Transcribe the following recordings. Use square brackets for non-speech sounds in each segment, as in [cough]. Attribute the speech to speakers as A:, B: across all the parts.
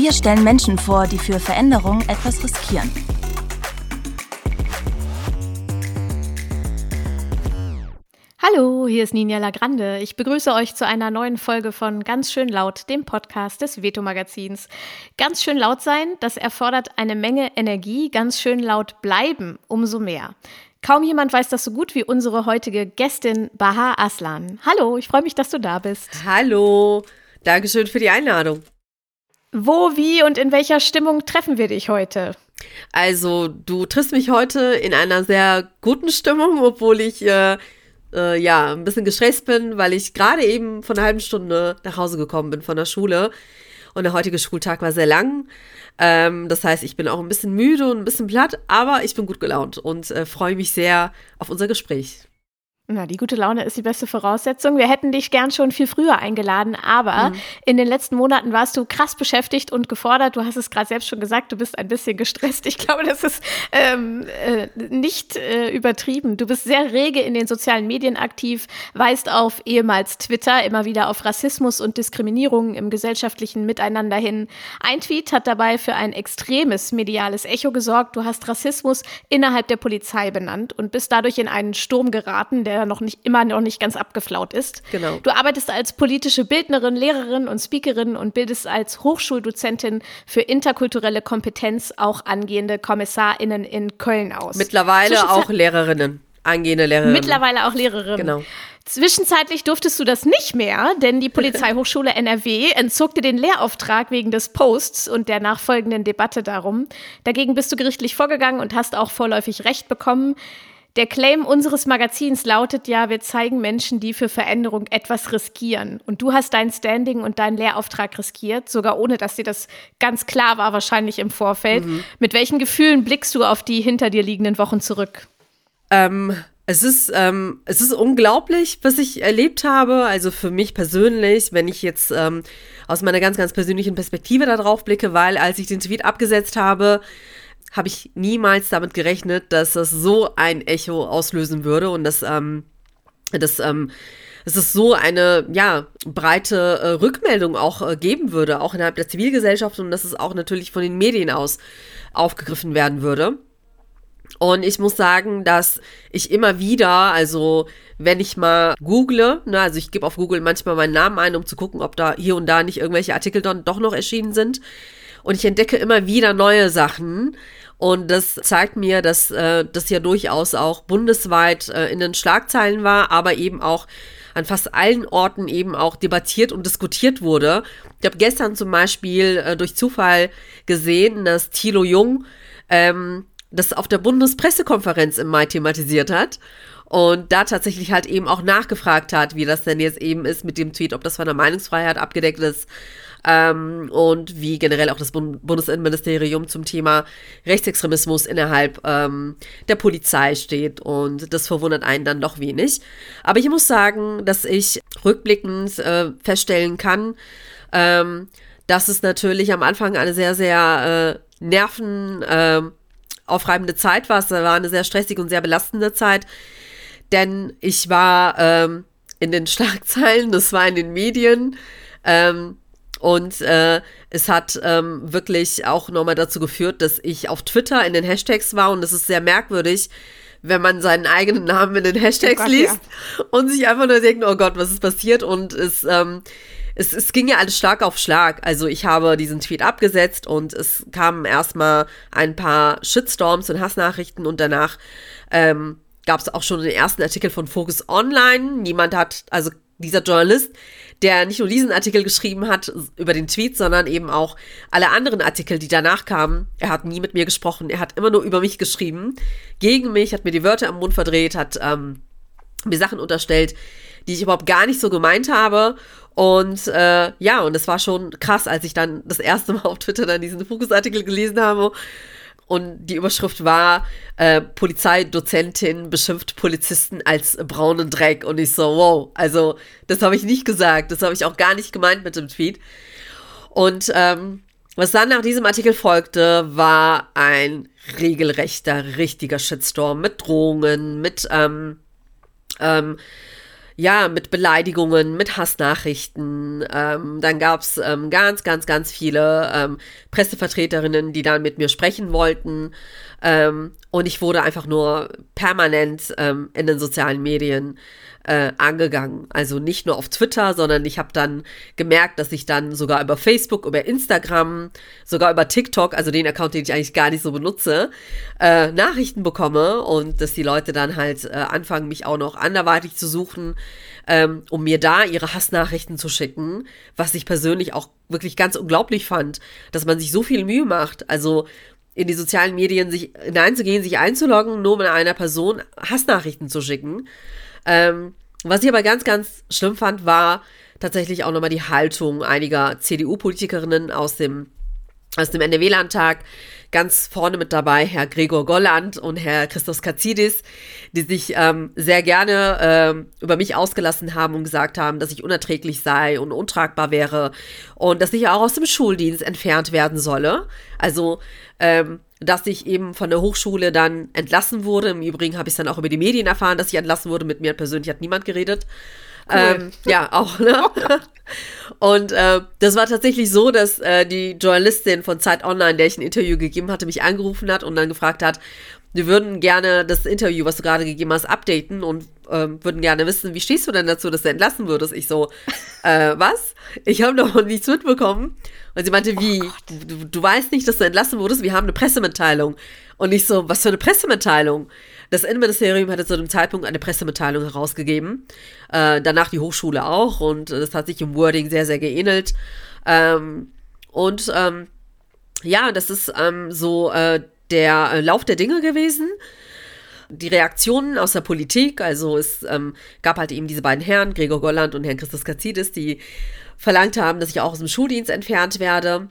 A: Wir stellen Menschen vor, die für Veränderung etwas riskieren.
B: Hallo, hier ist Ninja Lagrande. Ich begrüße euch zu einer neuen Folge von Ganz schön laut, dem Podcast des Veto Magazins. Ganz schön laut sein, das erfordert eine Menge Energie. Ganz schön laut bleiben, umso mehr. Kaum jemand weiß das so gut wie unsere heutige Gästin Baha Aslan. Hallo, ich freue mich, dass du da bist.
C: Hallo, Dankeschön für die Einladung.
B: Wo, wie und in welcher Stimmung treffen wir dich heute?
C: Also, du triffst mich heute in einer sehr guten Stimmung, obwohl ich äh, äh, ja ein bisschen gestresst bin, weil ich gerade eben von einer halben Stunde nach Hause gekommen bin von der Schule. Und der heutige Schultag war sehr lang. Ähm, das heißt, ich bin auch ein bisschen müde und ein bisschen platt, aber ich bin gut gelaunt und äh, freue mich sehr auf unser Gespräch.
B: Na, die gute Laune ist die beste Voraussetzung. Wir hätten dich gern schon viel früher eingeladen, aber mhm. in den letzten Monaten warst du krass beschäftigt und gefordert. Du hast es gerade selbst schon gesagt, du bist ein bisschen gestresst. Ich glaube, das ist ähm, äh, nicht äh, übertrieben. Du bist sehr rege in den sozialen Medien aktiv, weist auf ehemals Twitter immer wieder auf Rassismus und Diskriminierung im gesellschaftlichen Miteinander hin. Ein Tweet hat dabei für ein extremes mediales Echo gesorgt. Du hast Rassismus innerhalb der Polizei benannt und bist dadurch in einen Sturm geraten, der der noch nicht immer noch nicht ganz abgeflaut ist.
C: Genau.
B: Du arbeitest als politische Bildnerin, Lehrerin und Speakerin und bildest als Hochschuldozentin für interkulturelle Kompetenz auch angehende KommissarInnen in Köln aus.
C: Mittlerweile auch Lehrerinnen, angehende Lehrerinnen.
B: Mittlerweile auch Lehrerinnen.
C: Genau.
B: Zwischenzeitlich durftest du das nicht mehr, denn die Polizeihochschule NRW entzog dir den Lehrauftrag wegen des Posts und der nachfolgenden Debatte darum. Dagegen bist du gerichtlich vorgegangen und hast auch vorläufig Recht bekommen. Der Claim unseres Magazins lautet ja, wir zeigen Menschen, die für Veränderung etwas riskieren. Und du hast dein Standing und deinen Lehrauftrag riskiert, sogar ohne, dass dir das ganz klar war, wahrscheinlich im Vorfeld. Mhm. Mit welchen Gefühlen blickst du auf die hinter dir liegenden Wochen zurück?
C: Ähm, es ist, ähm, es ist unglaublich, was ich erlebt habe. Also für mich persönlich, wenn ich jetzt ähm, aus meiner ganz, ganz persönlichen Perspektive darauf blicke, weil als ich den Tweet abgesetzt habe, habe ich niemals damit gerechnet, dass das so ein Echo auslösen würde und dass, ähm, dass, ähm, dass es so eine, ja, breite äh, Rückmeldung auch äh, geben würde, auch innerhalb der Zivilgesellschaft und dass es auch natürlich von den Medien aus aufgegriffen werden würde. Und ich muss sagen, dass ich immer wieder, also wenn ich mal google, ne, also ich gebe auf Google manchmal meinen Namen ein, um zu gucken, ob da hier und da nicht irgendwelche Artikel dann doch noch erschienen sind. Und ich entdecke immer wieder neue Sachen. Und das zeigt mir, dass äh, das ja durchaus auch bundesweit äh, in den Schlagzeilen war, aber eben auch an fast allen Orten eben auch debattiert und diskutiert wurde. Ich habe gestern zum Beispiel äh, durch Zufall gesehen, dass Thilo Jung ähm, das auf der Bundespressekonferenz im Mai thematisiert hat und da tatsächlich halt eben auch nachgefragt hat, wie das denn jetzt eben ist mit dem Tweet, ob das von der Meinungsfreiheit abgedeckt ist ähm, und wie generell auch das Bund Bundesinnenministerium zum Thema Rechtsextremismus innerhalb ähm, der Polizei steht. Und das verwundert einen dann doch wenig. Aber ich muss sagen, dass ich rückblickend äh, feststellen kann, ähm, dass es natürlich am Anfang eine sehr, sehr äh, nerven äh, aufreibende Zeit war. Es war eine sehr stressige und sehr belastende Zeit, denn ich war ähm, in den Schlagzeilen, das war in den Medien. Ähm, und äh, es hat ähm, wirklich auch nochmal dazu geführt, dass ich auf Twitter in den Hashtags war und das ist sehr merkwürdig, wenn man seinen eigenen Namen in den Hashtags oh Gott, liest ja. und sich einfach nur denkt, oh Gott, was ist passiert? Und es, ähm, es, es ging ja alles Schlag auf Schlag. Also ich habe diesen Tweet abgesetzt und es kamen erstmal ein paar Shitstorms und Hassnachrichten und danach ähm, gab es auch schon den ersten Artikel von Focus Online. Niemand hat, also dieser Journalist, der nicht nur diesen Artikel geschrieben hat über den Tweet, sondern eben auch alle anderen Artikel, die danach kamen. Er hat nie mit mir gesprochen, er hat immer nur über mich geschrieben, gegen mich, hat mir die Wörter im Mund verdreht, hat ähm, mir Sachen unterstellt, die ich überhaupt gar nicht so gemeint habe. Und äh, ja, und es war schon krass, als ich dann das erste Mal auf Twitter dann diesen Fokusartikel gelesen habe. Und die Überschrift war, äh, Polizeidozentin beschimpft Polizisten als braunen Dreck. Und ich so, wow, also das habe ich nicht gesagt. Das habe ich auch gar nicht gemeint mit dem Tweet. Und ähm, was dann nach diesem Artikel folgte, war ein regelrechter, richtiger Shitstorm mit Drohungen, mit ähm, ähm, ja, mit Beleidigungen, mit Hassnachrichten. Ähm, dann gab's ähm, ganz, ganz, ganz viele ähm, Pressevertreterinnen, die dann mit mir sprechen wollten. Ähm, und ich wurde einfach nur permanent ähm, in den sozialen Medien äh, angegangen. Also nicht nur auf Twitter, sondern ich habe dann gemerkt, dass ich dann sogar über Facebook, über Instagram, sogar über TikTok, also den Account, den ich eigentlich gar nicht so benutze, äh, Nachrichten bekomme und dass die Leute dann halt äh, anfangen, mich auch noch anderweitig zu suchen, ähm, um mir da ihre Hassnachrichten zu schicken, was ich persönlich auch wirklich ganz unglaublich fand, dass man sich so viel Mühe macht. Also in die sozialen Medien sich hineinzugehen, sich einzuloggen, nur mit einer Person Hassnachrichten zu schicken. Ähm, was ich aber ganz, ganz schlimm fand, war tatsächlich auch nochmal die Haltung einiger CDU-Politikerinnen aus dem, aus dem NRW-Landtag. Ganz vorne mit dabei Herr Gregor Golland und Herr Christos Katzidis, die sich ähm, sehr gerne ähm, über mich ausgelassen haben und gesagt haben, dass ich unerträglich sei und untragbar wäre und dass ich auch aus dem Schuldienst entfernt werden solle. Also ähm, dass ich eben von der Hochschule dann entlassen wurde. Im Übrigen habe ich dann auch über die Medien erfahren, dass ich entlassen wurde. Mit mir persönlich hat niemand geredet. Ähm, ja, auch. Ne? [laughs] Und äh, das war tatsächlich so, dass äh, die Journalistin von Zeit Online, der ich ein Interview gegeben hatte, mich angerufen hat und dann gefragt hat, wir würden gerne das Interview, was du gerade gegeben hast, updaten und ähm, würden gerne wissen, wie stehst du denn dazu, dass du entlassen würdest? Ich so, äh, was? Ich habe noch nichts mitbekommen. Und sie meinte, wie? Oh du, du weißt nicht, dass du entlassen wurdest? Wir haben eine Pressemitteilung. Und ich so, was für eine Pressemitteilung? Das Innenministerium hatte zu dem Zeitpunkt eine Pressemitteilung herausgegeben. Äh, danach die Hochschule auch. Und das hat sich im Wording sehr, sehr geähnelt. Ähm, und ähm, ja, das ist ähm, so äh, der Lauf der Dinge gewesen. Die Reaktionen aus der Politik, also es ähm, gab halt eben diese beiden Herren, Gregor Golland und Herrn Christus Katzidis, die verlangt haben, dass ich auch aus dem Schuldienst entfernt werde.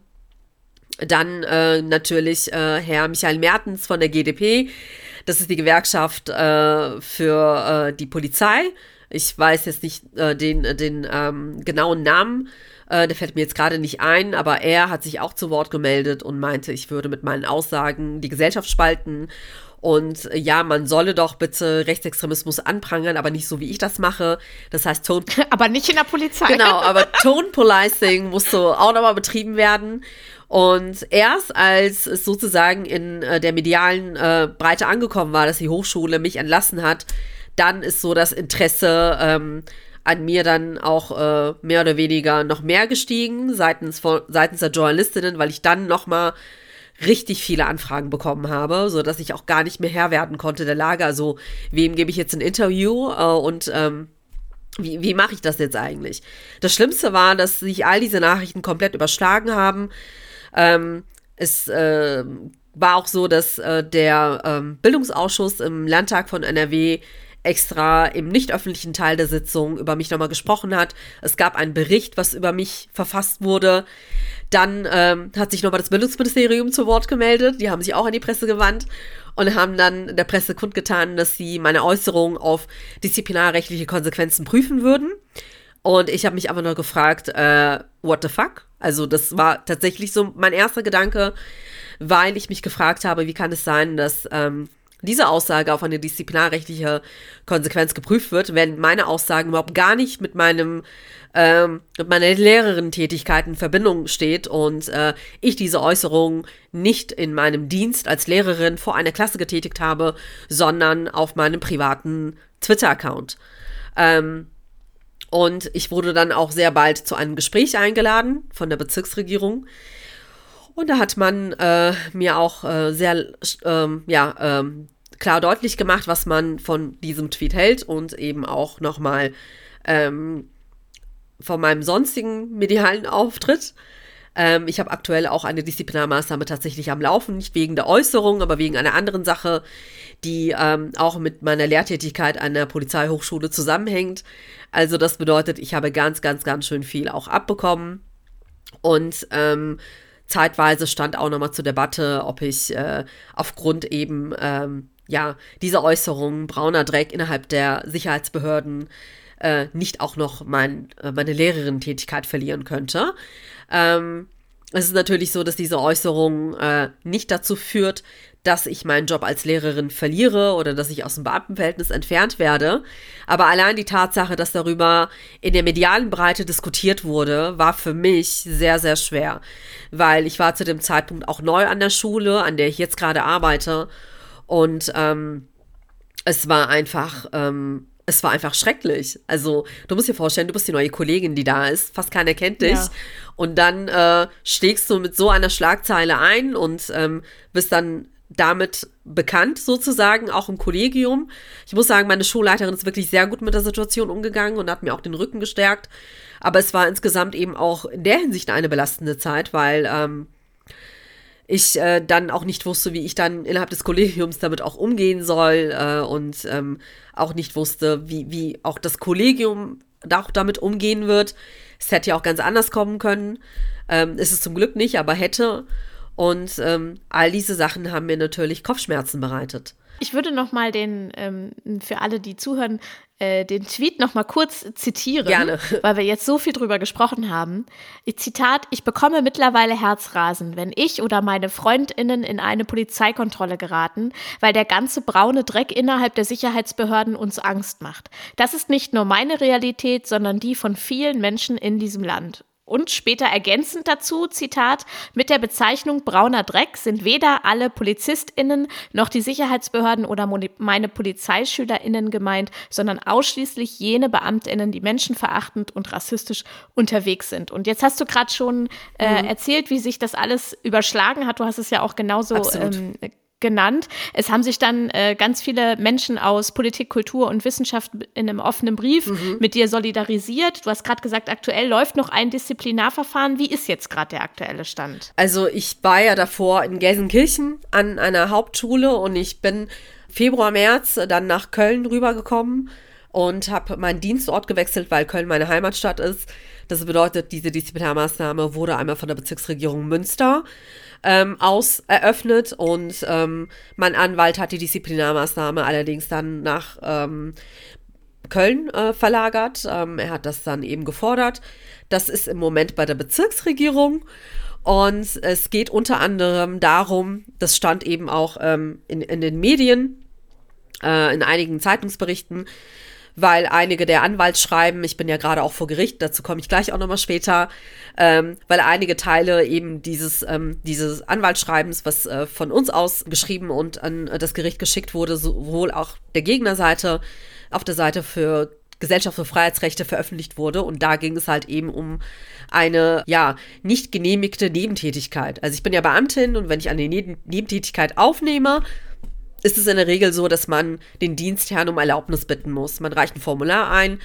C: Dann äh, natürlich äh, Herr Michael Mertens von der GDP. Das ist die Gewerkschaft äh, für äh, die Polizei. Ich weiß jetzt nicht äh, den, den ähm, genauen Namen. Äh, der fällt mir jetzt gerade nicht ein, aber er hat sich auch zu Wort gemeldet und meinte, ich würde mit meinen Aussagen die Gesellschaft spalten. Und äh, ja, man solle doch bitte Rechtsextremismus anprangern, aber nicht so, wie ich das mache. Das heißt, Tone. [laughs]
B: aber nicht in der Polizei.
C: Genau, aber [laughs] Tone Policing musste auch nochmal betrieben werden. Und erst als es sozusagen in äh, der medialen äh, Breite angekommen war, dass die Hochschule mich entlassen hat, dann ist so das Interesse ähm, an mir dann auch äh, mehr oder weniger noch mehr gestiegen seitens von seitens der Journalistinnen, weil ich dann noch mal richtig viele Anfragen bekommen habe, so dass ich auch gar nicht mehr Herr werden konnte der Lage. Also wem gebe ich jetzt ein Interview äh, und ähm, wie, wie mache ich das jetzt eigentlich? Das Schlimmste war, dass sich all diese Nachrichten komplett überschlagen haben. Ähm, es äh, war auch so, dass äh, der ähm, Bildungsausschuss im Landtag von NRW extra im nicht öffentlichen Teil der Sitzung über mich nochmal gesprochen hat. Es gab einen Bericht, was über mich verfasst wurde. Dann ähm, hat sich nochmal das Bildungsministerium zu Wort gemeldet. Die haben sich auch an die Presse gewandt und haben dann der Presse kundgetan, dass sie meine Äußerungen auf disziplinarrechtliche Konsequenzen prüfen würden. Und ich habe mich aber nur gefragt, äh, what the fuck? Also das war tatsächlich so mein erster Gedanke, weil ich mich gefragt habe, wie kann es sein, dass ähm, diese Aussage auf eine disziplinarrechtliche Konsequenz geprüft wird, wenn meine Aussagen überhaupt gar nicht mit meinem ähm, mit meiner Lehrerin-Tätigkeit in Verbindung steht und äh, ich diese Äußerung nicht in meinem Dienst als Lehrerin vor einer Klasse getätigt habe, sondern auf meinem privaten Twitter-Account. Ähm, und ich wurde dann auch sehr bald zu einem Gespräch eingeladen von der Bezirksregierung. Und da hat man äh, mir auch äh, sehr ähm, ja, ähm, klar deutlich gemacht, was man von diesem Tweet hält und eben auch nochmal ähm, von meinem sonstigen medialen Auftritt. Ähm, ich habe aktuell auch eine Disziplinarmaßnahme tatsächlich am Laufen, nicht wegen der Äußerung, aber wegen einer anderen Sache, die ähm, auch mit meiner Lehrtätigkeit an der Polizeihochschule zusammenhängt. Also das bedeutet, ich habe ganz, ganz, ganz schön viel auch abbekommen. Und ähm, zeitweise stand auch nochmal zur Debatte, ob ich äh, aufgrund eben ähm, ja dieser Äußerung brauner Dreck innerhalb der Sicherheitsbehörden äh, nicht auch noch mein, äh, meine Lehrerin-Tätigkeit verlieren könnte. Ähm, es ist natürlich so, dass diese Äußerung äh, nicht dazu führt, dass ich meinen Job als Lehrerin verliere oder dass ich aus dem Beamtenverhältnis entfernt werde. Aber allein die Tatsache, dass darüber in der medialen Breite diskutiert wurde, war für mich sehr, sehr schwer. Weil ich war zu dem Zeitpunkt auch neu an der Schule, an der ich jetzt gerade arbeite. Und ähm, es war einfach ähm, es war einfach schrecklich. Also, du musst dir vorstellen, du bist die neue Kollegin, die da ist. Fast keiner kennt dich. Ja. Und dann äh, schlägst du mit so einer Schlagzeile ein und ähm, bist dann damit bekannt, sozusagen, auch im Kollegium. Ich muss sagen, meine Schulleiterin ist wirklich sehr gut mit der Situation umgegangen und hat mir auch den Rücken gestärkt. Aber es war insgesamt eben auch in der Hinsicht eine belastende Zeit, weil ähm, ich äh, dann auch nicht wusste, wie ich dann innerhalb des Kollegiums damit auch umgehen soll äh, und ähm, auch nicht wusste, wie, wie auch das Kollegium auch damit umgehen wird. Es hätte ja auch ganz anders kommen können. Ähm, ist es zum Glück nicht, aber hätte. Und ähm, all diese Sachen haben mir natürlich Kopfschmerzen bereitet.
B: Ich würde noch mal den ähm, für alle, die zuhören, äh, den Tweet noch mal kurz zitieren,
C: Gerne. [laughs]
B: weil wir jetzt so viel drüber gesprochen haben. Zitat: Ich bekomme mittlerweile Herzrasen, wenn ich oder meine Freundinnen in eine Polizeikontrolle geraten, weil der ganze braune Dreck innerhalb der Sicherheitsbehörden uns Angst macht. Das ist nicht nur meine Realität, sondern die von vielen Menschen in diesem Land. Und später ergänzend dazu, Zitat, mit der Bezeichnung brauner Dreck sind weder alle PolizistInnen noch die Sicherheitsbehörden oder meine PolizeischülerInnen gemeint, sondern ausschließlich jene BeamtInnen, die menschenverachtend und rassistisch unterwegs sind. Und jetzt hast du gerade schon äh, mhm. erzählt, wie sich das alles überschlagen hat. Du hast es ja auch genauso ähm, genannt. Es haben sich dann äh, ganz viele Menschen aus Politik, Kultur und Wissenschaft in einem offenen Brief mhm. mit dir solidarisiert. Du hast gerade gesagt, aktuell läuft noch ein Disziplinarverfahren. Wie ist jetzt gerade der aktuelle Stand?
C: Also ich war ja davor in Gelsenkirchen an einer Hauptschule und ich bin Februar, März dann nach Köln rübergekommen und habe meinen Dienstort gewechselt, weil Köln meine Heimatstadt ist. Das bedeutet, diese Disziplinarmaßnahme wurde einmal von der Bezirksregierung Münster ähm, aus eröffnet und ähm, mein Anwalt hat die Disziplinarmaßnahme allerdings dann nach ähm, Köln äh, verlagert. Ähm, er hat das dann eben gefordert. Das ist im Moment bei der Bezirksregierung. Und es geht unter anderem darum, das stand eben auch ähm, in, in den Medien, äh, in einigen Zeitungsberichten, weil einige der Anwaltsschreiben, ich bin ja gerade auch vor Gericht, dazu komme ich gleich auch nochmal später, ähm, weil einige Teile eben dieses, ähm, dieses Anwaltsschreibens, was äh, von uns aus geschrieben und an das Gericht geschickt wurde, sowohl auch der Gegnerseite, auf der Seite für Gesellschaft für Freiheitsrechte veröffentlicht wurde. Und da ging es halt eben um eine, ja, nicht genehmigte Nebentätigkeit. Also ich bin ja Beamtin und wenn ich eine Nebentätigkeit aufnehme, ist es in der Regel so, dass man den Dienstherrn um Erlaubnis bitten muss. Man reicht ein Formular ein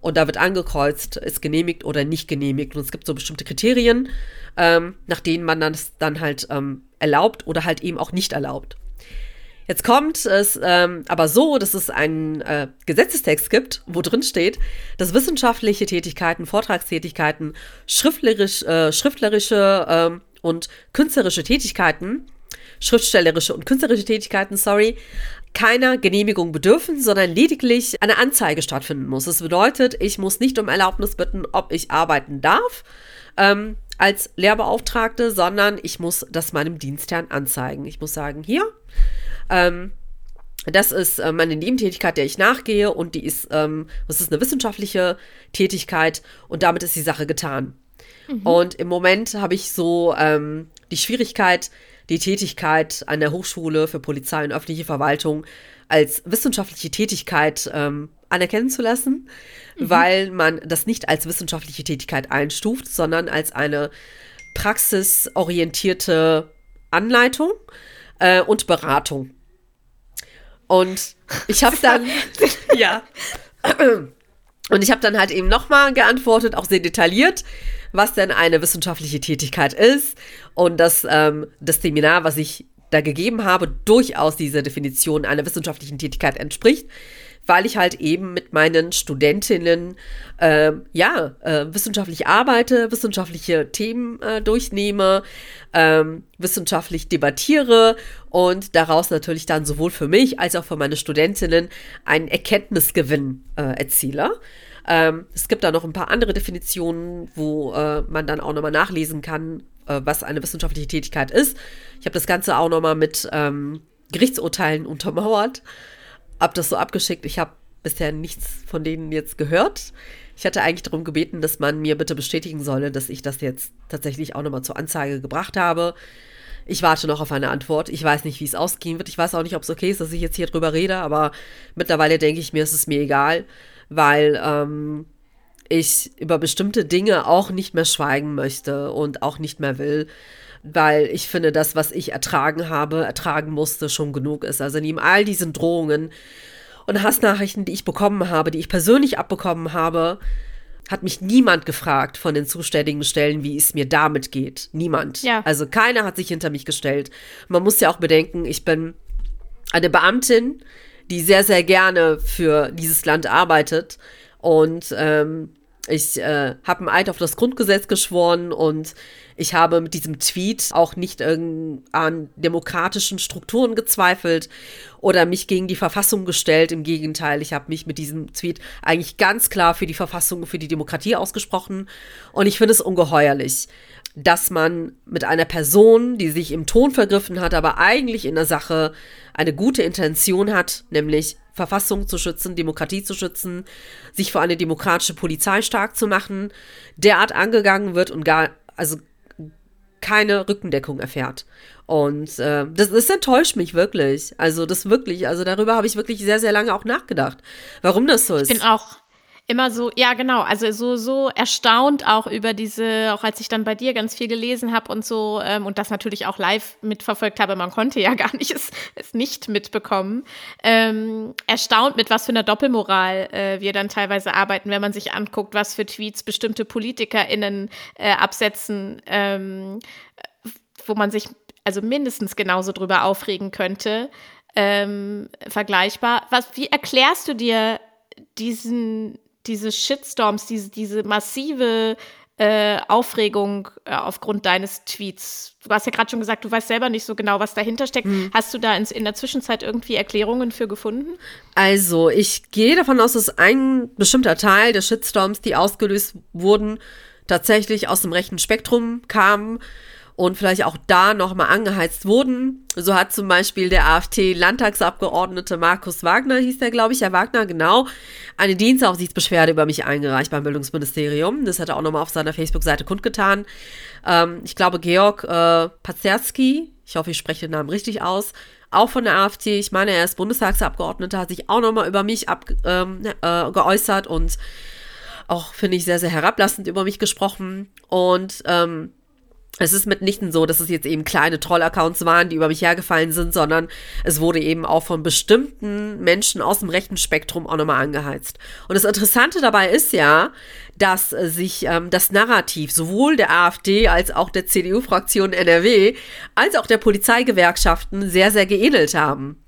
C: und da wird angekreuzt, ist genehmigt oder nicht genehmigt. Und es gibt so bestimmte Kriterien, ähm, nach denen man das dann halt ähm, erlaubt oder halt eben auch nicht erlaubt. Jetzt kommt es ähm, aber so, dass es einen äh, Gesetzestext gibt, wo drin steht, dass wissenschaftliche Tätigkeiten, Vortragstätigkeiten, schriftlich, äh, schriftlerische äh, und künstlerische Tätigkeiten schriftstellerische und künstlerische Tätigkeiten, sorry, keiner Genehmigung bedürfen, sondern lediglich eine Anzeige stattfinden muss. Das bedeutet, ich muss nicht um Erlaubnis bitten, ob ich arbeiten darf ähm, als Lehrbeauftragte, sondern ich muss das meinem Dienstherrn anzeigen. Ich muss sagen, hier, ähm, das ist äh, meine Nebentätigkeit, der ich nachgehe und die ist, ähm, das ist eine wissenschaftliche Tätigkeit und damit ist die Sache getan. Mhm. Und im Moment habe ich so ähm, die Schwierigkeit, die Tätigkeit an der Hochschule für Polizei und öffentliche Verwaltung als wissenschaftliche Tätigkeit ähm, anerkennen zu lassen, mhm. weil man das nicht als wissenschaftliche Tätigkeit einstuft, sondern als eine praxisorientierte Anleitung äh, und Beratung. Und ich habe dann, [laughs] ja, und ich habe dann halt eben nochmal geantwortet, auch sehr detailliert, was denn eine wissenschaftliche Tätigkeit ist und dass ähm, das Seminar, was ich da gegeben habe, durchaus dieser Definition einer wissenschaftlichen Tätigkeit entspricht, weil ich halt eben mit meinen Studentinnen äh, ja äh, wissenschaftlich arbeite, wissenschaftliche Themen äh, durchnehme, ähm, wissenschaftlich debattiere und daraus natürlich dann sowohl für mich als auch für meine Studentinnen einen Erkenntnisgewinn äh, erziele. Ähm, es gibt da noch ein paar andere Definitionen, wo äh, man dann auch nochmal nachlesen kann, äh, was eine wissenschaftliche Tätigkeit ist. Ich habe das Ganze auch nochmal mit ähm, Gerichtsurteilen untermauert, habe das so abgeschickt. Ich habe bisher nichts von denen jetzt gehört. Ich hatte eigentlich darum gebeten, dass man mir bitte bestätigen solle, dass ich das jetzt tatsächlich auch nochmal zur Anzeige gebracht habe. Ich warte noch auf eine Antwort. Ich weiß nicht, wie es ausgehen wird. Ich weiß auch nicht, ob es okay ist, dass ich jetzt hier drüber rede, aber mittlerweile denke ich mir, es ist mir egal, weil ähm, ich über bestimmte Dinge auch nicht mehr schweigen möchte und auch nicht mehr will, weil ich finde, das, was ich ertragen habe, ertragen musste, schon genug ist. Also neben all diesen Drohungen und Hassnachrichten, die ich bekommen habe, die ich persönlich abbekommen habe, hat mich niemand gefragt von den zuständigen Stellen, wie es mir damit geht. Niemand.
B: Ja.
C: Also keiner hat sich hinter mich gestellt. Man muss ja auch bedenken, ich bin eine Beamtin, die sehr, sehr gerne für dieses Land arbeitet. Und ähm, ich äh, habe einen Eid auf das Grundgesetz geschworen und ich habe mit diesem Tweet auch nicht an demokratischen Strukturen gezweifelt oder mich gegen die Verfassung gestellt. Im Gegenteil, ich habe mich mit diesem Tweet eigentlich ganz klar für die Verfassung, für die Demokratie ausgesprochen. Und ich finde es ungeheuerlich, dass man mit einer Person, die sich im Ton vergriffen hat, aber eigentlich in der Sache eine gute Intention hat, nämlich Verfassung zu schützen, Demokratie zu schützen, sich für eine demokratische Polizei stark zu machen, derart angegangen wird und gar, also keine Rückendeckung erfährt. Und äh, das, das enttäuscht mich wirklich. Also das wirklich, also darüber habe ich wirklich sehr, sehr lange auch nachgedacht, warum das so ist.
B: Ich bin auch immer so, ja genau, also so, so erstaunt auch über diese, auch als ich dann bei dir ganz viel gelesen habe und so ähm, und das natürlich auch live mitverfolgt habe, man konnte ja [laughs] gar nicht es, es nicht mitbekommen, ähm, erstaunt mit was für einer Doppelmoral äh, wir dann teilweise arbeiten, wenn man sich anguckt, was für Tweets bestimmte PolitikerInnen äh, absetzen, ähm, wo man sich also mindestens genauso drüber aufregen könnte. Ähm, vergleichbar. Was, wie erklärst du dir diesen, diese Shitstorms, diese, diese massive äh, Aufregung äh, aufgrund deines Tweets. Du hast ja gerade schon gesagt, du weißt selber nicht so genau, was dahinter steckt. Mhm. Hast du da in, in, der Zwischenzeit irgendwie Erklärungen für gefunden?
C: Also, ich gehe davon aus, dass ein bestimmter Teil der Shitstorms, die ausgelöst wurden, tatsächlich aus dem rechten Spektrum kamen und vielleicht auch da nochmal angeheizt wurden. So hat zum Beispiel der AfD-Landtagsabgeordnete Markus Wagner, hieß der, glaube ich, Herr Wagner, genau, eine Dienstaufsichtsbeschwerde über mich eingereicht beim Bildungsministerium. Das hat er auch nochmal auf seiner Facebook-Seite kundgetan. Ähm, ich glaube, Georg äh, Pazerski, ich hoffe, ich spreche den Namen richtig aus, auch von der AfD, ich meine, er ist Bundestagsabgeordneter, hat sich auch nochmal über mich ab, ähm, äh, geäußert und auch, finde ich, sehr, sehr herablassend über mich gesprochen. Und ähm, es ist mitnichten so, dass es jetzt eben kleine Troll-Accounts waren, die über mich hergefallen sind, sondern es wurde eben auch von bestimmten Menschen aus dem rechten Spektrum auch nochmal angeheizt. Und das Interessante dabei ist ja, dass sich ähm, das Narrativ sowohl der AfD als auch der CDU-Fraktion NRW als auch der Polizeigewerkschaften sehr, sehr geähnelt haben.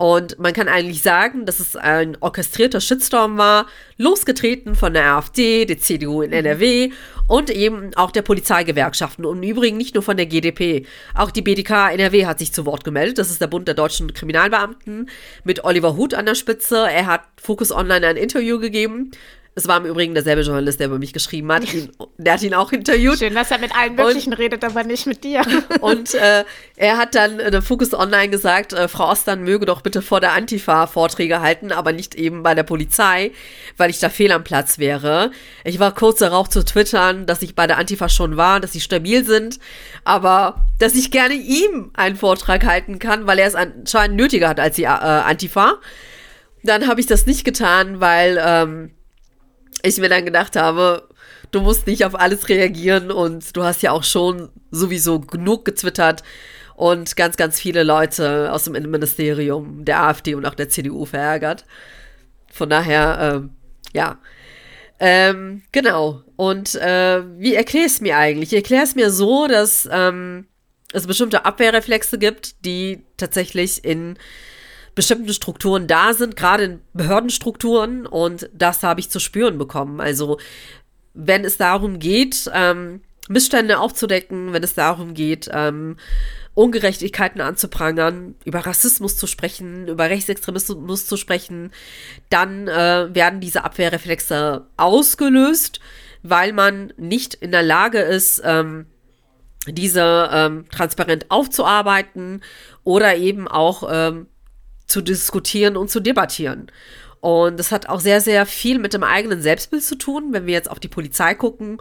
C: Und man kann eigentlich sagen, dass es ein orchestrierter Shitstorm war, losgetreten von der AfD, der CDU in NRW und eben auch der Polizeigewerkschaften und im Übrigen nicht nur von der GdP. Auch die BDK NRW hat sich zu Wort gemeldet. Das ist der Bund der deutschen Kriminalbeamten mit Oliver Huth an der Spitze. Er hat Focus Online ein Interview gegeben es war im Übrigen derselbe Journalist, der über mich geschrieben hat. [laughs] Ihn, der hat ihn auch interviewt.
B: Schön, dass er mit allen möglichen und, redet, aber nicht mit dir. [laughs]
C: Und äh, er hat dann in der Focus Online gesagt, äh, Frau Ostern möge doch bitte vor der Antifa Vorträge halten, aber nicht eben bei der Polizei, weil ich da fehl am Platz wäre. Ich war kurz darauf zu twittern, dass ich bei der Antifa schon war, dass sie stabil sind, aber dass ich gerne ihm einen Vortrag halten kann, weil er es anscheinend nötiger hat als die äh, Antifa. Dann habe ich das nicht getan, weil ähm, ich mir dann gedacht habe, du musst nicht auf alles reagieren und du hast ja auch schon sowieso genug gezwittert und ganz, ganz viele Leute aus dem Innenministerium, der AfD und auch der CDU verärgert. Von daher, ähm, ja. Ähm, genau. Und äh, wie erkläre ich es mir eigentlich? Ich erkläre es mir so, dass ähm, es bestimmte Abwehrreflexe gibt, die tatsächlich in bestimmten Strukturen da sind, gerade in Behördenstrukturen. Und das habe ich zu spüren bekommen. Also wenn es darum geht, ähm, Missstände aufzudecken, wenn es darum geht, ähm, Ungerechtigkeiten anzuprangern, über Rassismus zu sprechen, über Rechtsextremismus zu sprechen, dann äh, werden diese Abwehrreflexe ausgelöst, weil man nicht in der Lage ist, ähm, diese ähm, transparent aufzuarbeiten oder eben auch ähm, zu diskutieren und zu debattieren. Und das hat auch sehr, sehr viel mit dem eigenen Selbstbild zu tun, wenn wir jetzt auf die Polizei gucken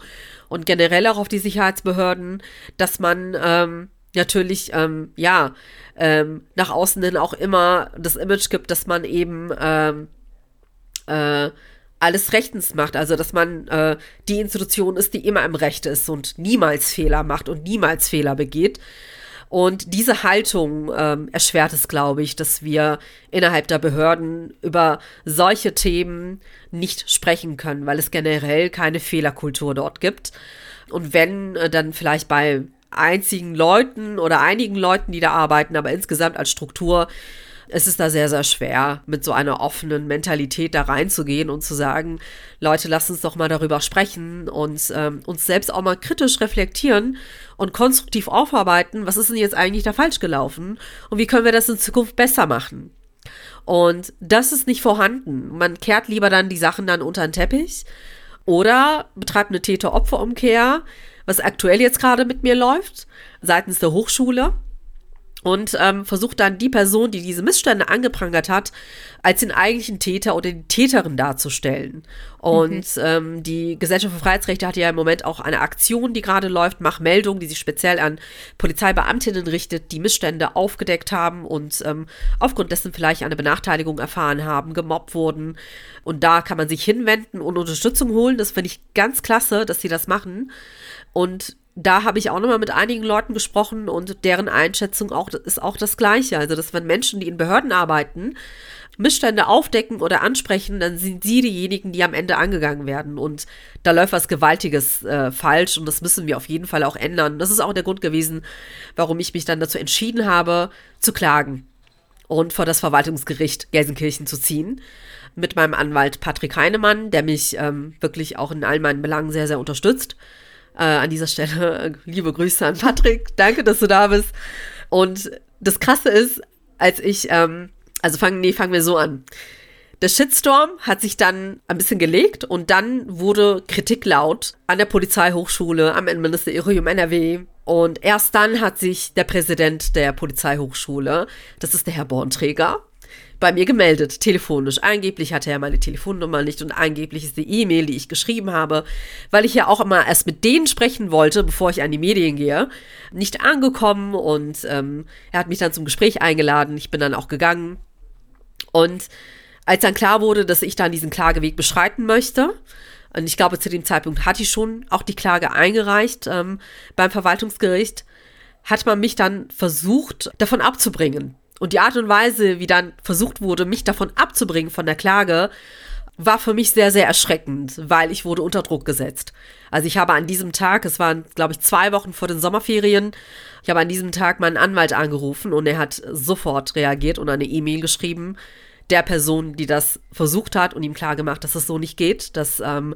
C: und generell auch auf die Sicherheitsbehörden, dass man ähm, natürlich, ähm, ja, ähm, nach außen hin auch immer das Image gibt, dass man eben ähm, äh, alles rechtens macht. Also, dass man äh, die Institution ist, die immer im Recht ist und niemals Fehler macht und niemals Fehler begeht. Und diese Haltung ähm, erschwert es, glaube ich, dass wir innerhalb der Behörden über solche Themen nicht sprechen können, weil es generell keine Fehlerkultur dort gibt. Und wenn, äh, dann vielleicht bei einzigen Leuten oder einigen Leuten, die da arbeiten, aber insgesamt als Struktur es ist da sehr, sehr schwer, mit so einer offenen Mentalität da reinzugehen und zu sagen, Leute, lasst uns doch mal darüber sprechen und ähm, uns selbst auch mal kritisch reflektieren und konstruktiv aufarbeiten, was ist denn jetzt eigentlich da falsch gelaufen und wie können wir das in Zukunft besser machen. Und das ist nicht vorhanden. Man kehrt lieber dann die Sachen dann unter den Teppich oder betreibt eine Täter-Opfer-Umkehr, was aktuell jetzt gerade mit mir läuft, seitens der Hochschule und ähm, versucht dann die Person, die diese Missstände angeprangert hat, als den eigentlichen Täter oder die Täterin darzustellen. Und mhm. ähm, die Gesellschaft für Freiheitsrechte hat ja im Moment auch eine Aktion, die gerade läuft, Machmeldung, die sich speziell an Polizeibeamtinnen richtet, die Missstände aufgedeckt haben und ähm, aufgrund dessen vielleicht eine Benachteiligung erfahren haben, gemobbt wurden. Und da kann man sich hinwenden und Unterstützung holen. Das finde ich ganz klasse, dass sie das machen. Und da habe ich auch nochmal mit einigen Leuten gesprochen und deren Einschätzung auch, ist auch das Gleiche. Also, dass wenn Menschen, die in Behörden arbeiten, Missstände aufdecken oder ansprechen, dann sind sie diejenigen, die am Ende angegangen werden. Und da läuft was Gewaltiges äh, falsch und das müssen wir auf jeden Fall auch ändern. Das ist auch der Grund gewesen, warum ich mich dann dazu entschieden habe, zu klagen und vor das Verwaltungsgericht Gelsenkirchen zu ziehen. Mit meinem Anwalt Patrick Heinemann, der mich ähm, wirklich auch in all meinen Belangen sehr, sehr unterstützt. Äh, an dieser Stelle liebe Grüße an Patrick. Danke, dass du da bist. Und das Krasse ist, als ich, ähm, also fangen, nee, fangen wir so an. Der Shitstorm hat sich dann ein bisschen gelegt und dann wurde Kritik laut an der Polizeihochschule, am Innenministerium NRW. Und erst dann hat sich der Präsident der Polizeihochschule, das ist der Herr Bornträger, bei mir gemeldet, telefonisch. Angeblich hatte er meine Telefonnummer nicht und angeblich ist die E-Mail, die ich geschrieben habe, weil ich ja auch immer erst mit denen sprechen wollte, bevor ich an die Medien gehe, nicht angekommen und ähm, er hat mich dann zum Gespräch eingeladen. Ich bin dann auch gegangen und als dann klar wurde, dass ich dann diesen Klageweg beschreiten möchte, und ich glaube, zu dem Zeitpunkt hatte ich schon auch die Klage eingereicht ähm, beim Verwaltungsgericht, hat man mich dann versucht, davon abzubringen. Und die Art und Weise, wie dann versucht wurde, mich davon abzubringen von der Klage, war für mich sehr, sehr erschreckend, weil ich wurde unter Druck gesetzt. Also ich habe an diesem Tag, es waren, glaube ich, zwei Wochen vor den Sommerferien, ich habe an diesem Tag meinen Anwalt angerufen und er hat sofort reagiert und eine E-Mail geschrieben der Person, die das versucht hat und ihm klargemacht, dass es so nicht geht, dass ähm,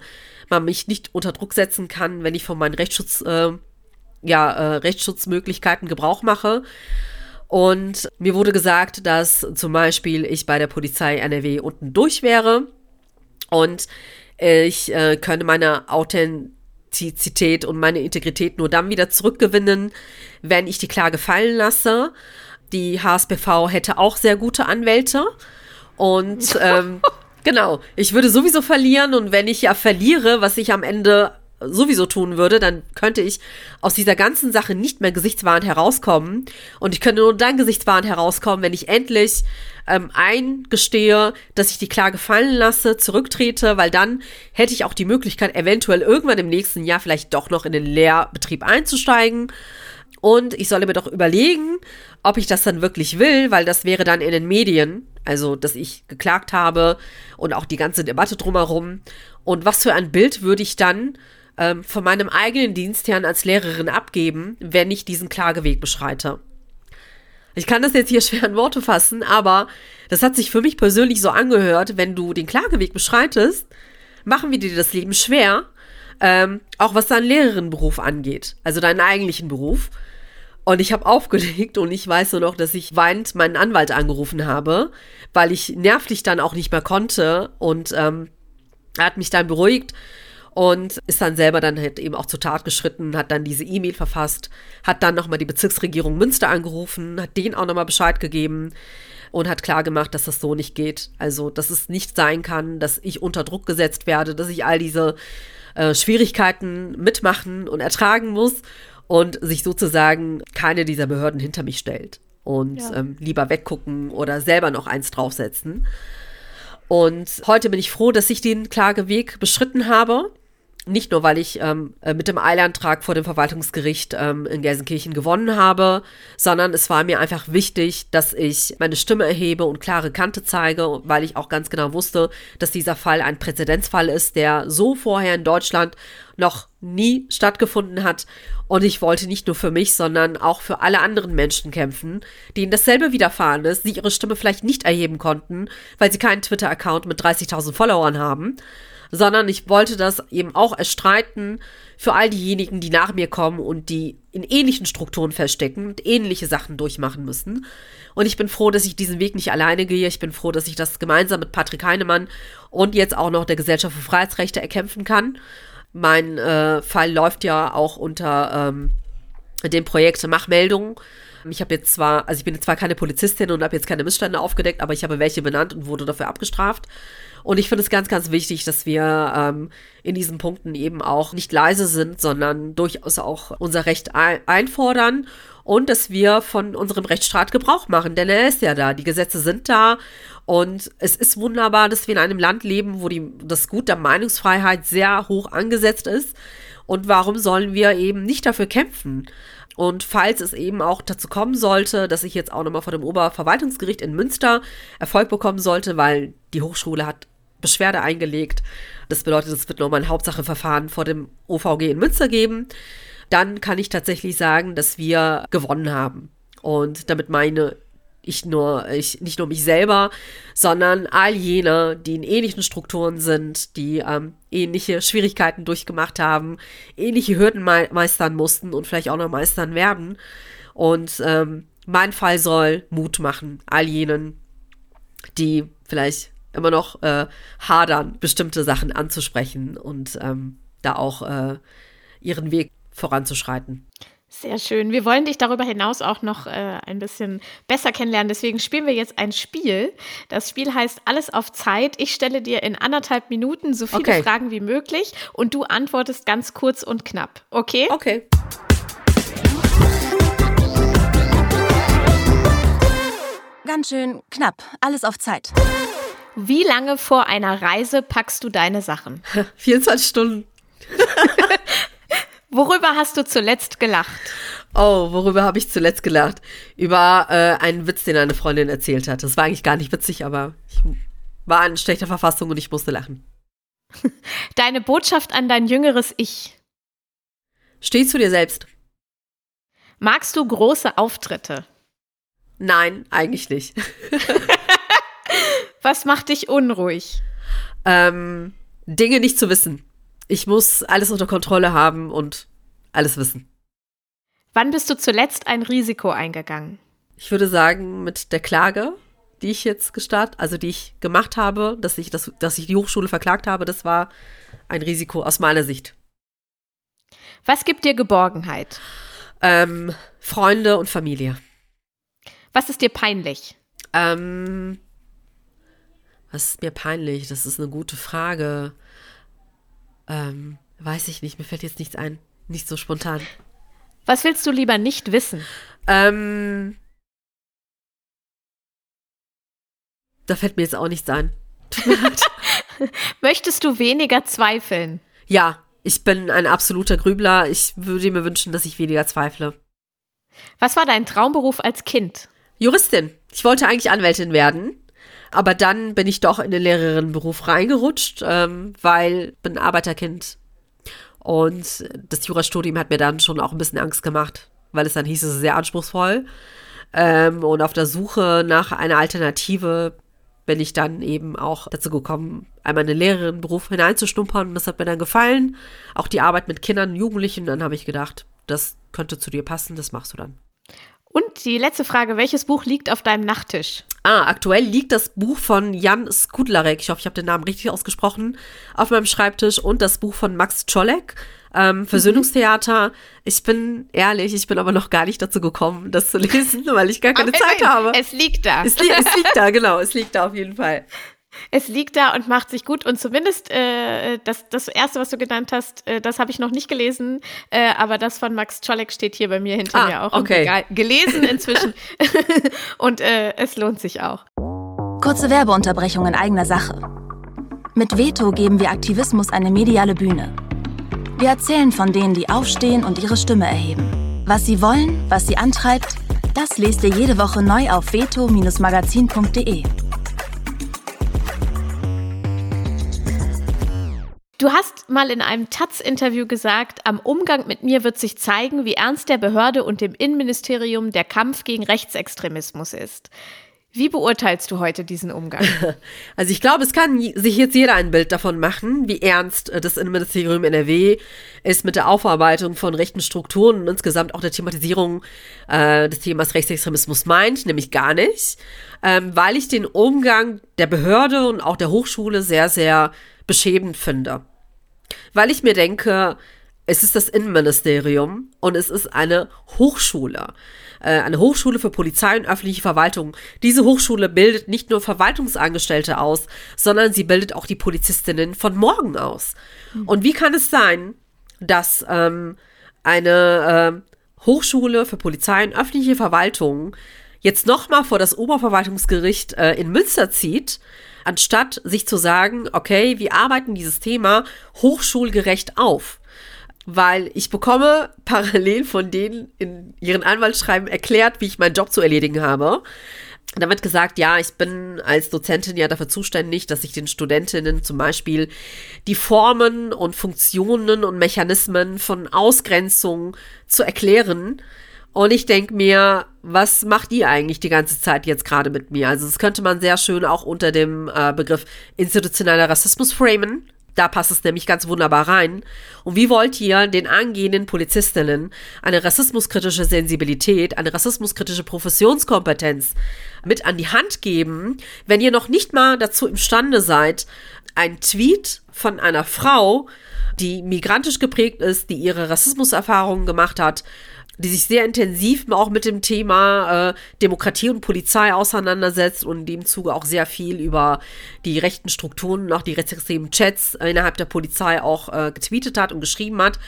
C: man mich nicht unter Druck setzen kann, wenn ich von meinen Rechtsschutz, äh, ja, äh, Rechtsschutzmöglichkeiten Gebrauch mache. Und mir wurde gesagt, dass zum Beispiel ich bei der Polizei NRW unten durch wäre und ich äh, könne meine Authentizität und meine Integrität nur dann wieder zurückgewinnen, wenn ich die Klage fallen lasse. Die HSBV hätte auch sehr gute Anwälte und ähm, [laughs] genau, ich würde sowieso verlieren und wenn ich ja verliere, was ich am Ende sowieso tun würde, dann könnte ich aus dieser ganzen Sache nicht mehr gesichtswahrend herauskommen. Und ich könnte nur dann gesichtswahrend herauskommen, wenn ich endlich ähm, eingestehe, dass ich die Klage fallen lasse, zurücktrete, weil dann hätte ich auch die Möglichkeit, eventuell irgendwann im nächsten Jahr vielleicht doch noch in den Lehrbetrieb einzusteigen. Und ich solle mir doch überlegen, ob ich das dann wirklich will, weil das wäre dann in den Medien, also dass ich geklagt habe und auch die ganze Debatte drumherum. Und was für ein Bild würde ich dann ähm, von meinem eigenen Dienstherrn als Lehrerin abgeben, wenn ich diesen Klageweg beschreite? Ich kann das jetzt hier [laughs] schwer in Worte fassen, aber das hat sich für mich persönlich so angehört, wenn du den Klageweg beschreitest, machen wir dir das Leben schwer, ähm, auch was deinen Lehrerinnenberuf angeht, also deinen eigentlichen Beruf. Und ich habe [laughs] aufgelegt und ich weiß nur noch, dass ich weinend meinen Anwalt angerufen habe, weil ich nervlich dann auch nicht mehr konnte und ähm, er hat mich dann beruhigt und ist dann selber dann halt eben auch zur Tat geschritten, hat dann diese E-Mail verfasst, hat dann nochmal die Bezirksregierung Münster angerufen, hat denen auch nochmal Bescheid gegeben und hat klar gemacht, dass das so nicht geht. Also, dass es nicht sein kann, dass ich unter Druck gesetzt werde, dass ich all diese äh, Schwierigkeiten mitmachen und ertragen muss und sich sozusagen keine dieser Behörden hinter mich stellt und ja. ähm, lieber weggucken oder selber noch eins draufsetzen. Und heute bin ich froh, dass ich den Klageweg beschritten habe nicht nur, weil ich ähm, äh, mit dem Eilantrag vor dem Verwaltungsgericht ähm, in Gelsenkirchen gewonnen habe, sondern es war mir einfach wichtig, dass ich meine Stimme erhebe und klare Kante zeige, weil ich auch ganz genau wusste, dass dieser Fall ein Präzedenzfall ist, der so vorher in Deutschland noch nie stattgefunden hat. Und ich wollte nicht nur für mich, sondern auch für alle anderen Menschen kämpfen, denen dasselbe widerfahren ist, die ihre Stimme vielleicht nicht erheben konnten, weil sie keinen Twitter-Account mit 30.000 Followern haben sondern ich wollte das eben auch erstreiten für all diejenigen, die nach mir kommen und die in ähnlichen Strukturen feststecken und ähnliche Sachen durchmachen müssen. Und ich bin froh, dass ich diesen Weg nicht alleine gehe. Ich bin froh, dass ich das gemeinsam mit Patrick Heinemann und jetzt auch noch der Gesellschaft für Freiheitsrechte erkämpfen kann. Mein äh, Fall läuft ja auch unter ähm, dem Projekt Machmeldung. Ich habe jetzt zwar, also ich bin jetzt zwar keine Polizistin und habe jetzt keine Missstände aufgedeckt, aber ich habe welche benannt und wurde dafür abgestraft. Und ich finde es ganz, ganz wichtig, dass wir ähm, in diesen Punkten eben auch nicht leise sind, sondern durchaus auch unser Recht ein einfordern und dass wir von unserem Rechtsstaat Gebrauch machen, denn er ist ja da, die Gesetze sind da und es ist wunderbar, dass wir in einem Land leben, wo die, das Gut der Meinungsfreiheit sehr hoch angesetzt ist. Und warum sollen wir eben nicht dafür kämpfen? Und falls es eben auch dazu kommen sollte, dass ich jetzt auch nochmal vor dem Oberverwaltungsgericht in Münster Erfolg bekommen sollte, weil die Hochschule hat Beschwerde eingelegt. Das bedeutet, es wird nochmal ein Hauptsacheverfahren vor dem OVG in Münster geben. Dann kann ich tatsächlich sagen, dass wir gewonnen haben. Und damit meine ich nur, ich, nicht nur mich selber, sondern all jene, die in ähnlichen Strukturen sind, die ähm, ähnliche Schwierigkeiten durchgemacht haben, ähnliche Hürden me meistern mussten und vielleicht auch noch meistern werden. Und ähm, mein Fall soll Mut machen, all jenen, die vielleicht immer noch äh, hadern, bestimmte Sachen anzusprechen und ähm, da auch äh, ihren Weg voranzuschreiten.
B: Sehr schön. Wir wollen dich darüber hinaus auch noch äh, ein bisschen besser kennenlernen. Deswegen spielen wir jetzt ein Spiel. Das Spiel heißt Alles auf Zeit. Ich stelle dir in anderthalb Minuten so viele okay. Fragen wie möglich und du antwortest ganz kurz und knapp. Okay?
C: Okay.
A: Ganz schön knapp. Alles auf Zeit.
B: Wie lange vor einer Reise packst du deine Sachen? [laughs]
C: 24 Stunden. [laughs]
B: Worüber hast du zuletzt gelacht?
C: Oh, worüber habe ich zuletzt gelacht? Über äh, einen Witz, den eine Freundin erzählt hat. Das war eigentlich gar nicht witzig, aber ich war in schlechter Verfassung und ich musste lachen. [laughs]
B: Deine Botschaft an dein jüngeres Ich.
C: Steh zu dir selbst.
B: Magst du große Auftritte?
C: Nein, eigentlich nicht.
B: Was macht dich unruhig?
C: Ähm, Dinge nicht zu wissen. Ich muss alles unter Kontrolle haben und alles wissen.
B: Wann bist du zuletzt ein Risiko eingegangen?
C: Ich würde sagen, mit der Klage, die ich jetzt gestartet, also die ich gemacht habe, dass ich, das, dass ich die Hochschule verklagt habe, das war ein Risiko aus meiner Sicht.
B: Was gibt dir Geborgenheit?
C: Ähm, Freunde und Familie.
B: Was ist dir peinlich?
C: Ähm, was ist mir peinlich? Das ist eine gute Frage. Ähm, weiß ich nicht. Mir fällt jetzt nichts ein. Nicht so spontan.
B: Was willst du lieber nicht wissen?
C: Ähm, da fällt mir jetzt auch nichts ein. [laughs]
B: Möchtest du weniger zweifeln?
C: Ja, ich bin ein absoluter Grübler. Ich würde mir wünschen, dass ich weniger zweifle.
B: Was war dein Traumberuf als Kind?
C: Juristin. Ich wollte eigentlich Anwältin werden. Aber dann bin ich doch in den Lehrerinnenberuf reingerutscht, ähm, weil bin Arbeiterkind. Und das Jurastudium hat mir dann schon auch ein bisschen Angst gemacht, weil es dann hieß, es ist sehr anspruchsvoll. Ähm, und auf der Suche nach einer Alternative bin ich dann eben auch dazu gekommen, einmal in den Lehrerinnenberuf hineinzustumpern. Und das hat mir dann gefallen. Auch die Arbeit mit Kindern und Jugendlichen. Dann habe ich gedacht, das könnte zu dir passen, das machst du dann.
B: Und die letzte Frage, welches Buch liegt auf deinem Nachttisch?
C: Ah, aktuell liegt das Buch von Jan Skudlarek, ich hoffe, ich habe den Namen richtig ausgesprochen, auf meinem Schreibtisch und das Buch von Max Czolek, ähm, Versöhnungstheater. Ich bin ehrlich, ich bin aber noch gar nicht dazu gekommen, das zu lesen, [laughs] weil ich gar keine Zeit habe.
B: Es liegt da.
C: Es, li es liegt da, [laughs] genau, es liegt da auf jeden Fall.
B: Es liegt da und macht sich gut. Und zumindest äh, das, das erste, was du genannt hast, äh, das habe ich noch nicht gelesen. Äh, aber das von Max Czolek steht hier bei mir hinter
C: Ah,
B: mir auch
C: okay.
B: Gelesen inzwischen. [laughs] und äh, es lohnt sich auch.
A: Kurze Werbeunterbrechung in eigener Sache. Mit Veto geben wir Aktivismus eine mediale Bühne. Wir erzählen von denen, die aufstehen und ihre Stimme erheben. Was sie wollen, was sie antreibt, das lest ihr jede Woche neu auf veto-magazin.de.
B: Du hast mal in einem Taz-Interview gesagt, am Umgang mit mir wird sich zeigen, wie ernst der Behörde und dem Innenministerium der Kampf gegen Rechtsextremismus ist. Wie beurteilst du heute diesen Umgang? [laughs]
C: Also ich glaube, es kann sich jetzt jeder ein Bild davon machen, wie ernst äh, das Innenministerium NRW ist mit der Aufarbeitung von rechten Strukturen und insgesamt auch der Thematisierung äh, des Themas Rechtsextremismus meint, nämlich gar nicht, ähm, weil ich den Umgang der Behörde und auch der Hochschule sehr, sehr beschämend finde. Weil ich mir denke, es ist das Innenministerium und es ist eine Hochschule. Äh, eine Hochschule für Polizei und öffentliche Verwaltung. Diese Hochschule bildet nicht nur Verwaltungsangestellte aus, sondern sie bildet auch die Polizistinnen von morgen aus. Und wie kann es sein, dass ähm, eine äh, Hochschule für Polizei und öffentliche Verwaltung jetzt nochmal vor das Oberverwaltungsgericht äh, in Münster zieht, anstatt sich zu sagen, okay, wir arbeiten dieses Thema hochschulgerecht auf. Weil ich bekomme [laughs] parallel von denen in ihren Anwaltsschreiben erklärt, wie ich meinen Job zu erledigen habe. Da wird gesagt, ja, ich bin als Dozentin ja dafür zuständig, dass ich den Studentinnen zum Beispiel die Formen und Funktionen und Mechanismen von Ausgrenzung zu erklären. Und ich denke mir, was macht ihr eigentlich die ganze Zeit jetzt gerade mit mir? Also das könnte man sehr schön auch unter dem äh, Begriff institutioneller Rassismus framen. Da passt es nämlich ganz wunderbar rein. Und wie wollt ihr den angehenden Polizistinnen eine rassismuskritische Sensibilität, eine rassismuskritische Professionskompetenz mit an die Hand geben, wenn ihr noch nicht mal dazu imstande seid, ein Tweet von einer Frau, die migrantisch geprägt ist, die ihre Rassismuserfahrungen gemacht hat, die sich sehr intensiv auch mit dem Thema äh, Demokratie und Polizei auseinandersetzt und in dem Zuge auch sehr viel über die rechten Strukturen und auch die rechtsextremen Chats innerhalb der Polizei auch äh, getweetet hat und geschrieben hat.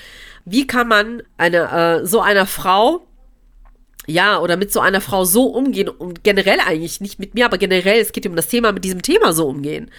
C: Wie kann man eine äh, so einer Frau ja, oder mit so einer Frau so umgehen und generell eigentlich, nicht mit mir, aber generell, es geht um das Thema, mit diesem Thema so umgehen.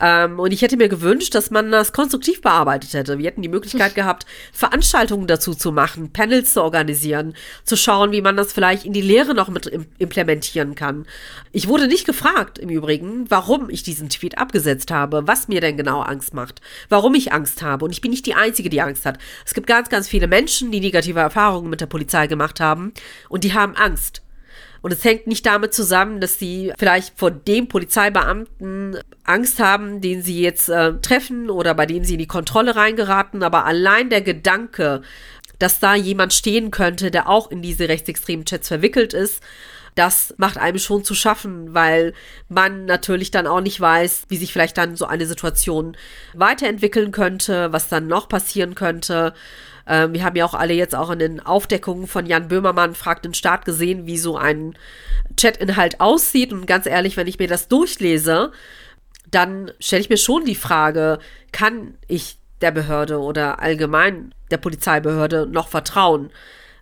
C: Ähm, und ich hätte mir gewünscht, dass man das konstruktiv bearbeitet hätte. Wir hätten die Möglichkeit gehabt, Veranstaltungen dazu zu machen, Panels zu organisieren, zu schauen, wie man das vielleicht in die Lehre noch mit im implementieren kann. Ich wurde nicht gefragt, im Übrigen, warum ich diesen Tweet abgesetzt habe, was mir denn genau Angst macht, warum ich Angst habe. Und ich bin nicht die Einzige, die Angst hat. Es gibt ganz, ganz viele Menschen, die negative Erfahrungen mit der Polizei gemacht haben und die haben Angst. Und es hängt nicht damit zusammen, dass sie vielleicht vor dem Polizeibeamten Angst haben, den sie jetzt äh, treffen oder bei dem sie in die Kontrolle reingeraten, aber allein der Gedanke, dass da jemand stehen könnte, der auch in diese rechtsextremen Chats verwickelt ist, das macht einem schon zu schaffen, weil man natürlich dann auch nicht weiß, wie sich vielleicht dann so eine Situation weiterentwickeln könnte, was dann noch passieren könnte. Ähm, wir haben ja auch alle jetzt auch in den Aufdeckungen von Jan Böhmermann fragt den Staat gesehen, wie so ein Chatinhalt aussieht. Und ganz ehrlich, wenn ich mir das durchlese, dann stelle ich mir schon die Frage, kann ich der Behörde oder allgemein der Polizeibehörde noch vertrauen,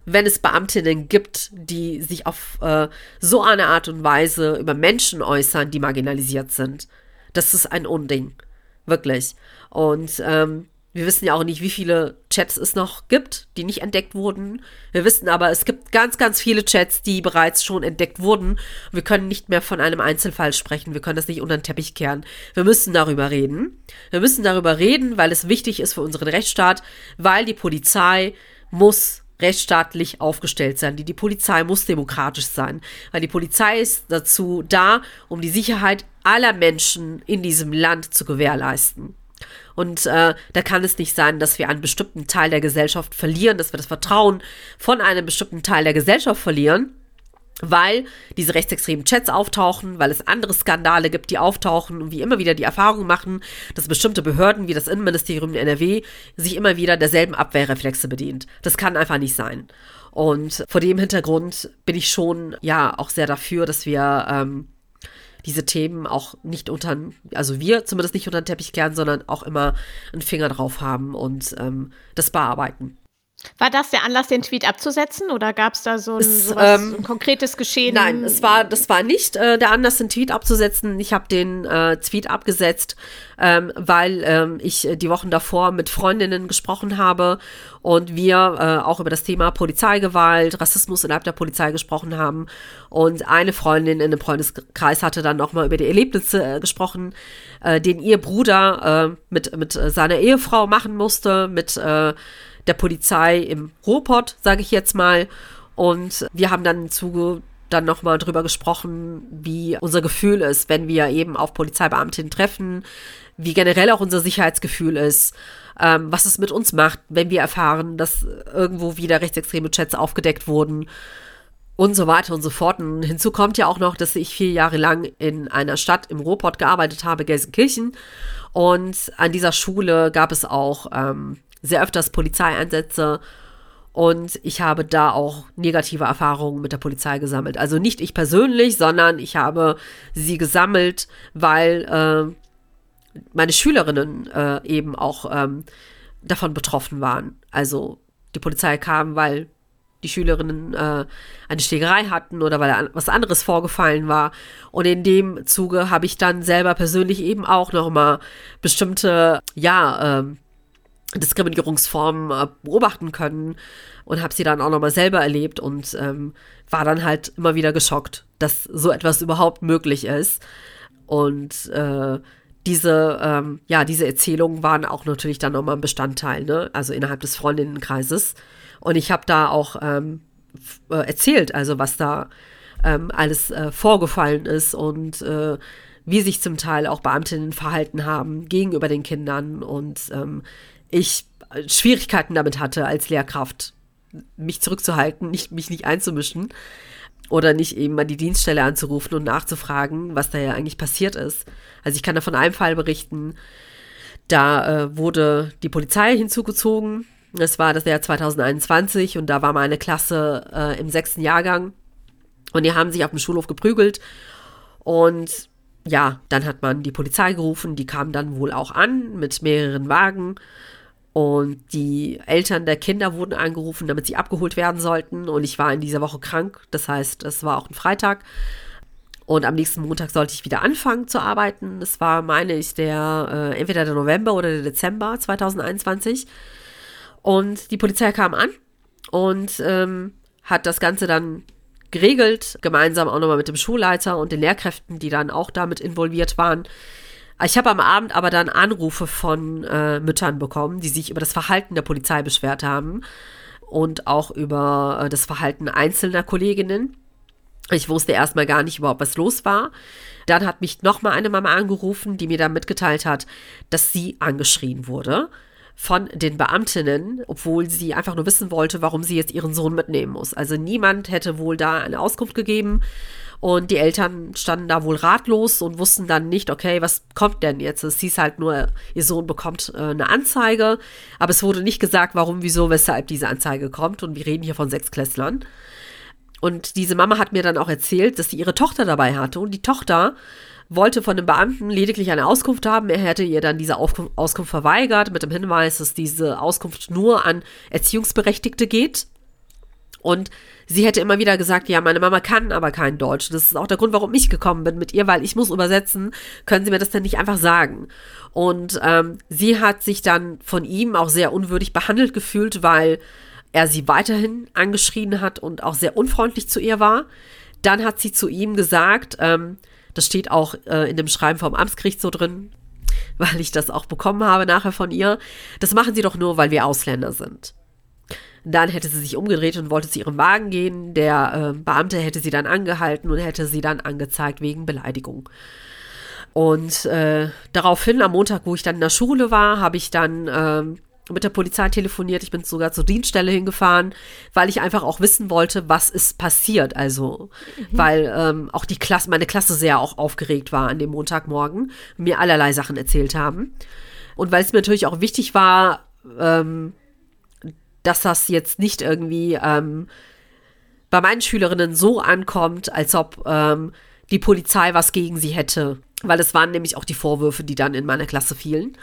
C: wenn es Beamtinnen gibt, die sich auf äh, so eine Art und Weise über Menschen äußern, die marginalisiert sind. Das ist ein Unding. Wirklich. Und ähm, Wir wissen ja auch nicht, wie viele Chats es noch gibt, die nicht entdeckt wurden. Wir wissen aber, es gibt ganz, ganz viele Chats, die bereits schon entdeckt wurden. Wir können nicht mehr von einem Einzelfall sprechen. Wir können das nicht unter den Teppich kehren. Wir müssen darüber reden. Wir müssen darüber reden, weil es wichtig ist für unseren Rechtsstaat, weil die Polizei muss rechtsstaatlich aufgestellt sein. Die, die Polizei muss demokratisch sein, weil die Polizei ist dazu da, um die Sicherheit aller Menschen in diesem Land zu gewährleisten. Und äh, da kann es nicht sein, dass wir einen bestimmten Teil der Gesellschaft verlieren, dass wir das Vertrauen von einem bestimmten Teil der Gesellschaft verlieren, weil diese rechtsextremen Chats auftauchen, weil es andere Skandale gibt, die auftauchen und wir immer wieder die Erfahrung machen, dass bestimmte Behörden wie das Innenministerium in NRW sich immer wieder derselben Abwehrreflexe bedient. Das kann einfach nicht sein. Und vor dem Hintergrund bin ich schon ja auch sehr dafür, dass wir ähm, diese Themen auch nicht unter, also wir zumindest nicht unter den Teppich kehren, sondern auch immer einen Finger drauf haben und ähm, das bearbeiten.
B: War das der Anlass, den Tweet abzusetzen oder gab es da so ein, es, sowas, ähm, ein, konkretes Geschehen?
C: Nein, es war, das war nicht äh, der Anlass, den Tweet abzusetzen. Ich habe den äh, Tweet abgesetzt, ähm, weil ähm, ich die Wochen davor mit Freundinnen gesprochen habe und wir äh, auch über das Thema Polizeigewalt, Rassismus innerhalb der Polizei gesprochen haben. Und eine Freundin in dem Freundeskreis hatte dann nochmal über die Erlebnisse äh, gesprochen, äh, den ihr Bruder äh, mit, mit seiner Ehefrau machen musste, mit äh, der Polizei im Ruhrpott, sage ich jetzt mal. Und wir haben dann im Zuge dann nochmal drüber gesprochen, wie unser Gefühl ist, wenn wir eben auf Polizeibeamtinnen treffen, wie generell auch unser Sicherheitsgefühl ist, ähm, was es mit uns macht, wenn wir erfahren, dass irgendwo wieder rechtsextreme Chats aufgedeckt wurden und so weiter und so fort. Und hinzu kommt ja auch noch, dass ich vier Jahre lang in einer Stadt im Ruhrpott gearbeitet habe, Gelsenkirchen. Und an dieser Schule gab es auch ähm, sehr öfters Polizeieinsätze und ich habe da auch negative Erfahrungen mit der Polizei gesammelt. Also nicht ich persönlich, sondern ich habe sie gesammelt, weil äh, meine Schülerinnen äh, eben auch ähm, davon betroffen waren. Also die Polizei kam, weil die Schülerinnen äh, eine Schlägerei hatten oder weil was anderes vorgefallen war. Und in dem Zuge habe ich dann selber persönlich eben auch nochmal bestimmte, ja, ähm, Diskriminierungsformen äh, beobachten können und habe sie dann auch nochmal selber erlebt und ähm, war dann halt immer wieder geschockt, dass so etwas überhaupt möglich ist. Und äh, diese, ähm, ja, diese Erzählungen waren auch natürlich dann nochmal ein Bestandteil, ne? also innerhalb des Freundinnenkreises. Und ich habe da auch ähm, äh, erzählt, also was da ähm, alles äh, vorgefallen ist und wie sich zum Teil auch Beamtinnen verhalten haben gegenüber den Kindern und ähm, ich Schwierigkeiten damit hatte als Lehrkraft, mich zurückzuhalten, nicht, mich nicht einzumischen oder nicht eben mal die Dienststelle anzurufen und nachzufragen, was da ja eigentlich passiert ist. Also ich kann da von einem Fall berichten, da äh, wurde die Polizei hinzugezogen. Das war das Jahr 2021 und da war meine Klasse äh, im sechsten Jahrgang. Und die haben sich auf dem Schulhof geprügelt. Und ja, dann hat man die Polizei gerufen, die kam dann wohl auch an mit mehreren Wagen und die Eltern der Kinder wurden angerufen, damit sie abgeholt werden sollten. Und ich war in dieser Woche krank. Das heißt, es war auch ein Freitag. Und am nächsten Montag sollte ich wieder anfangen zu arbeiten. Das war, meine ich, der äh, entweder der November oder der Dezember 2021. Und die Polizei kam an und ähm, hat das Ganze dann geregelt, gemeinsam auch nochmal mit dem Schulleiter und den Lehrkräften, die dann auch damit involviert waren. Ich habe am Abend aber dann Anrufe von äh, Müttern bekommen, die sich über das Verhalten der Polizei beschwert haben und auch über äh, das Verhalten einzelner Kolleginnen. Ich wusste erstmal gar nicht überhaupt, was los war. Dann hat mich nochmal eine Mama angerufen, die mir dann mitgeteilt hat, dass sie angeschrien wurde von den Beamtinnen, obwohl sie einfach nur wissen wollte, warum sie jetzt ihren Sohn mitnehmen muss. Also niemand hätte wohl da eine Auskunft gegeben. Und die Eltern standen da wohl ratlos und wussten dann nicht, okay, was kommt denn jetzt? Es hieß halt nur, ihr Sohn bekommt äh, eine Anzeige, aber es wurde nicht gesagt, warum, wieso, weshalb diese Anzeige kommt. Und wir reden hier von sechs Klässlern. Und diese Mama hat mir dann auch erzählt, dass sie ihre Tochter dabei hatte. Und die Tochter wollte von dem Beamten lediglich eine Auskunft haben. Er hätte ihr dann diese Auskunft verweigert, mit dem Hinweis, dass diese Auskunft nur an Erziehungsberechtigte geht. Und sie hätte immer wieder gesagt, ja, meine Mama kann aber kein Deutsch. Das ist auch der Grund, warum ich gekommen bin mit ihr, weil ich muss übersetzen. Können Sie mir das denn nicht einfach sagen? Und ähm, sie hat sich dann von ihm auch sehr unwürdig behandelt gefühlt, weil er sie weiterhin angeschrien hat und auch sehr unfreundlich zu ihr war. Dann hat sie zu ihm gesagt, ähm, das steht auch äh, in dem Schreiben vom Amtsgericht so drin, weil ich das auch bekommen habe nachher von ihr. Das machen sie doch nur, weil wir Ausländer sind. Dann hätte sie sich umgedreht und wollte zu ihrem Wagen gehen. Der äh, Beamte hätte sie dann angehalten und hätte sie dann angezeigt wegen Beleidigung. Und äh, daraufhin, am Montag, wo ich dann in der Schule war, habe ich dann äh, mit der Polizei telefoniert. Ich bin sogar zur Dienststelle hingefahren, weil ich einfach auch wissen wollte, was ist passiert. Also, mhm. weil ähm, auch die Klasse, meine Klasse sehr auch aufgeregt war an dem Montagmorgen, mir allerlei Sachen erzählt haben. Und weil es mir natürlich auch wichtig war, ähm, dass das jetzt nicht irgendwie ähm, bei meinen Schülerinnen so ankommt, als ob ähm, die Polizei was gegen sie hätte. Weil es waren nämlich auch die Vorwürfe, die dann in meiner Klasse fielen.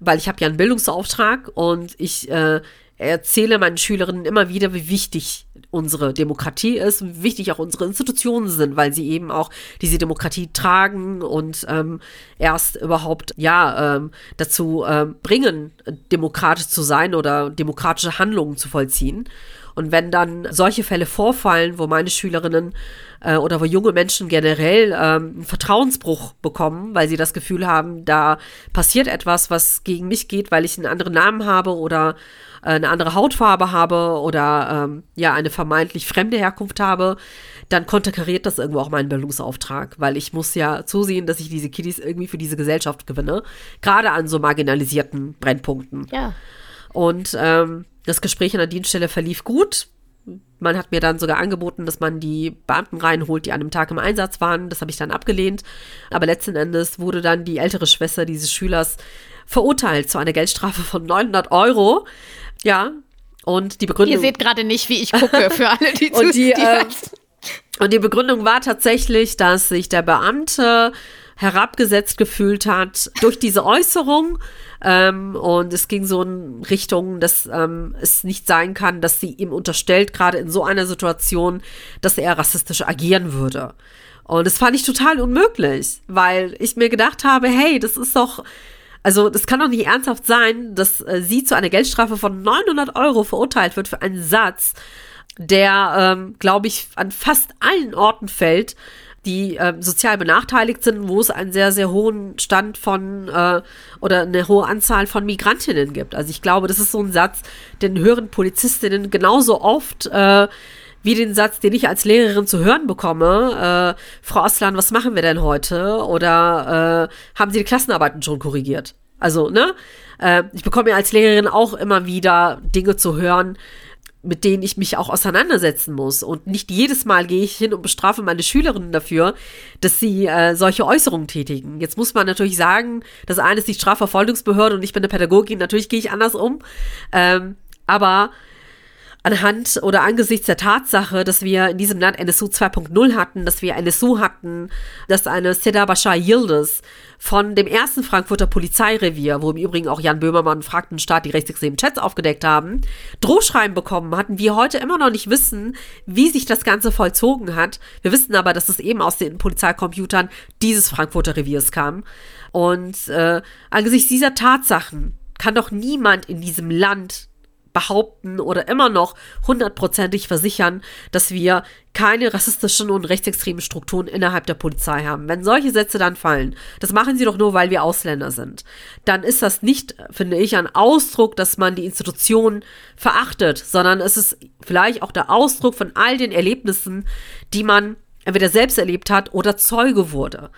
C: Weil ich habe ja einen Bildungsauftrag und ich äh, erzähle meinen Schülerinnen immer wieder, wie wichtig unsere Demokratie ist, wichtig auch unsere Institutionen sind, weil sie eben auch diese Demokratie tragen und ähm, erst überhaupt ja ähm, dazu ähm, bringen, demokratisch zu sein oder demokratische Handlungen zu vollziehen. Und wenn dann solche Fälle vorfallen, wo meine Schülerinnen äh, oder wo junge Menschen generell ähm, einen Vertrauensbruch bekommen, weil sie das Gefühl haben, da passiert etwas, was gegen mich geht, weil ich einen anderen Namen habe oder eine andere Hautfarbe habe oder ähm, ja eine vermeintlich fremde Herkunft habe, dann konterkariert das irgendwo auch meinen Bildungsauftrag, weil ich muss ja zusehen, dass ich diese Kiddies irgendwie für diese Gesellschaft gewinne, gerade an so marginalisierten Brennpunkten.
B: Ja.
C: Und ähm, das Gespräch an der Dienststelle verlief gut. Man hat mir dann sogar angeboten, dass man die Beamten reinholt, die an einem Tag im Einsatz waren. Das habe ich dann abgelehnt. Aber letzten Endes wurde dann die ältere Schwester dieses Schülers verurteilt zu einer Geldstrafe von 900 Euro. Ja, und die Begründung.
B: Ihr seht gerade nicht, wie ich gucke, für [laughs] alle, die
C: und die, die äh, Und die Begründung war tatsächlich, dass sich der Beamte herabgesetzt gefühlt hat durch diese Äußerung. Ähm, und es ging so in Richtung, dass ähm, es nicht sein kann, dass sie ihm unterstellt, gerade in so einer Situation, dass er rassistisch agieren würde. Und das fand ich total unmöglich, weil ich mir gedacht habe, hey, das ist doch also, das kann doch nicht ernsthaft sein, dass äh, sie zu einer Geldstrafe von 900 Euro verurteilt wird für einen Satz, der, ähm, glaube ich, an fast allen Orten fällt, die äh, sozial benachteiligt sind, wo es einen sehr, sehr hohen Stand von äh, oder eine hohe Anzahl von Migrantinnen gibt. Also ich glaube, das ist so ein Satz, den hören Polizistinnen genauso oft äh, wie den Satz, den ich als Lehrerin zu hören bekomme, äh, Frau Aslan, was machen wir denn heute? Oder äh, haben Sie die Klassenarbeiten schon korrigiert? Also, ne? Äh, ich bekomme ja als Lehrerin auch immer wieder Dinge zu hören, mit denen ich mich auch auseinandersetzen muss. Und nicht jedes Mal gehe ich hin und bestrafe meine Schülerinnen dafür, dass sie äh, solche Äußerungen tätigen. Jetzt muss man natürlich sagen, das eine ist die Strafverfolgungsbehörde und ich bin eine Pädagogin, natürlich gehe ich anders um. Ähm, aber anhand oder angesichts der Tatsache, dass wir in diesem Land NSU 2.0 hatten, dass wir NSU hatten, dass eine Seda Bashar Yildiz von dem ersten Frankfurter Polizeirevier, wo im Übrigen auch Jan Böhmermann fragt den Staat die rechtsextremen Chats aufgedeckt haben, Drohschreiben bekommen hatten, wir heute immer noch nicht wissen, wie sich das Ganze vollzogen hat. Wir wissen aber, dass es eben aus den Polizeicomputern dieses Frankfurter Reviers kam. Und äh, angesichts dieser Tatsachen kann doch niemand in diesem Land behaupten oder immer noch hundertprozentig versichern, dass wir keine rassistischen und rechtsextremen Strukturen innerhalb der Polizei haben. Wenn solche Sätze dann fallen, das machen sie doch nur, weil wir Ausländer sind, dann ist das nicht, finde ich, ein Ausdruck, dass man die Institution verachtet, sondern es ist vielleicht auch der Ausdruck von all den Erlebnissen, die man entweder selbst erlebt hat oder Zeuge wurde.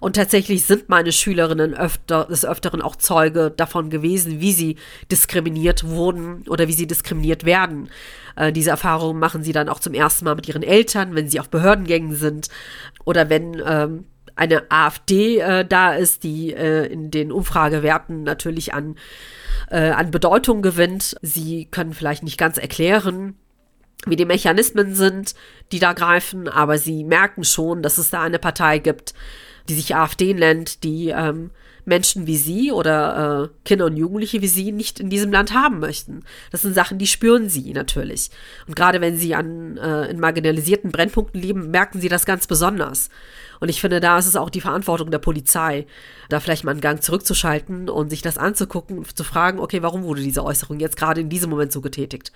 C: Und tatsächlich sind meine Schülerinnen öfter, des Öfteren auch Zeuge davon gewesen, wie sie diskriminiert wurden oder wie sie diskriminiert werden. Äh, diese Erfahrungen machen sie dann auch zum ersten Mal mit ihren Eltern, wenn sie auf Behördengängen sind oder wenn ähm, eine AfD äh, da ist, die äh, in den Umfragewerten natürlich an, äh, an Bedeutung gewinnt. Sie können vielleicht nicht ganz erklären, wie die Mechanismen sind, die da greifen, aber sie merken schon, dass es da eine Partei gibt, die sich AfD nennt, die ähm, Menschen wie sie oder äh, Kinder und Jugendliche wie sie nicht in diesem Land haben möchten. Das sind Sachen, die spüren sie natürlich. Und gerade wenn sie an äh, in marginalisierten Brennpunkten leben, merken sie das ganz besonders. Und ich finde, da ist es auch die Verantwortung der Polizei, da vielleicht mal einen Gang zurückzuschalten und sich das anzugucken zu fragen, okay, warum wurde diese Äußerung jetzt gerade in diesem Moment so getätigt?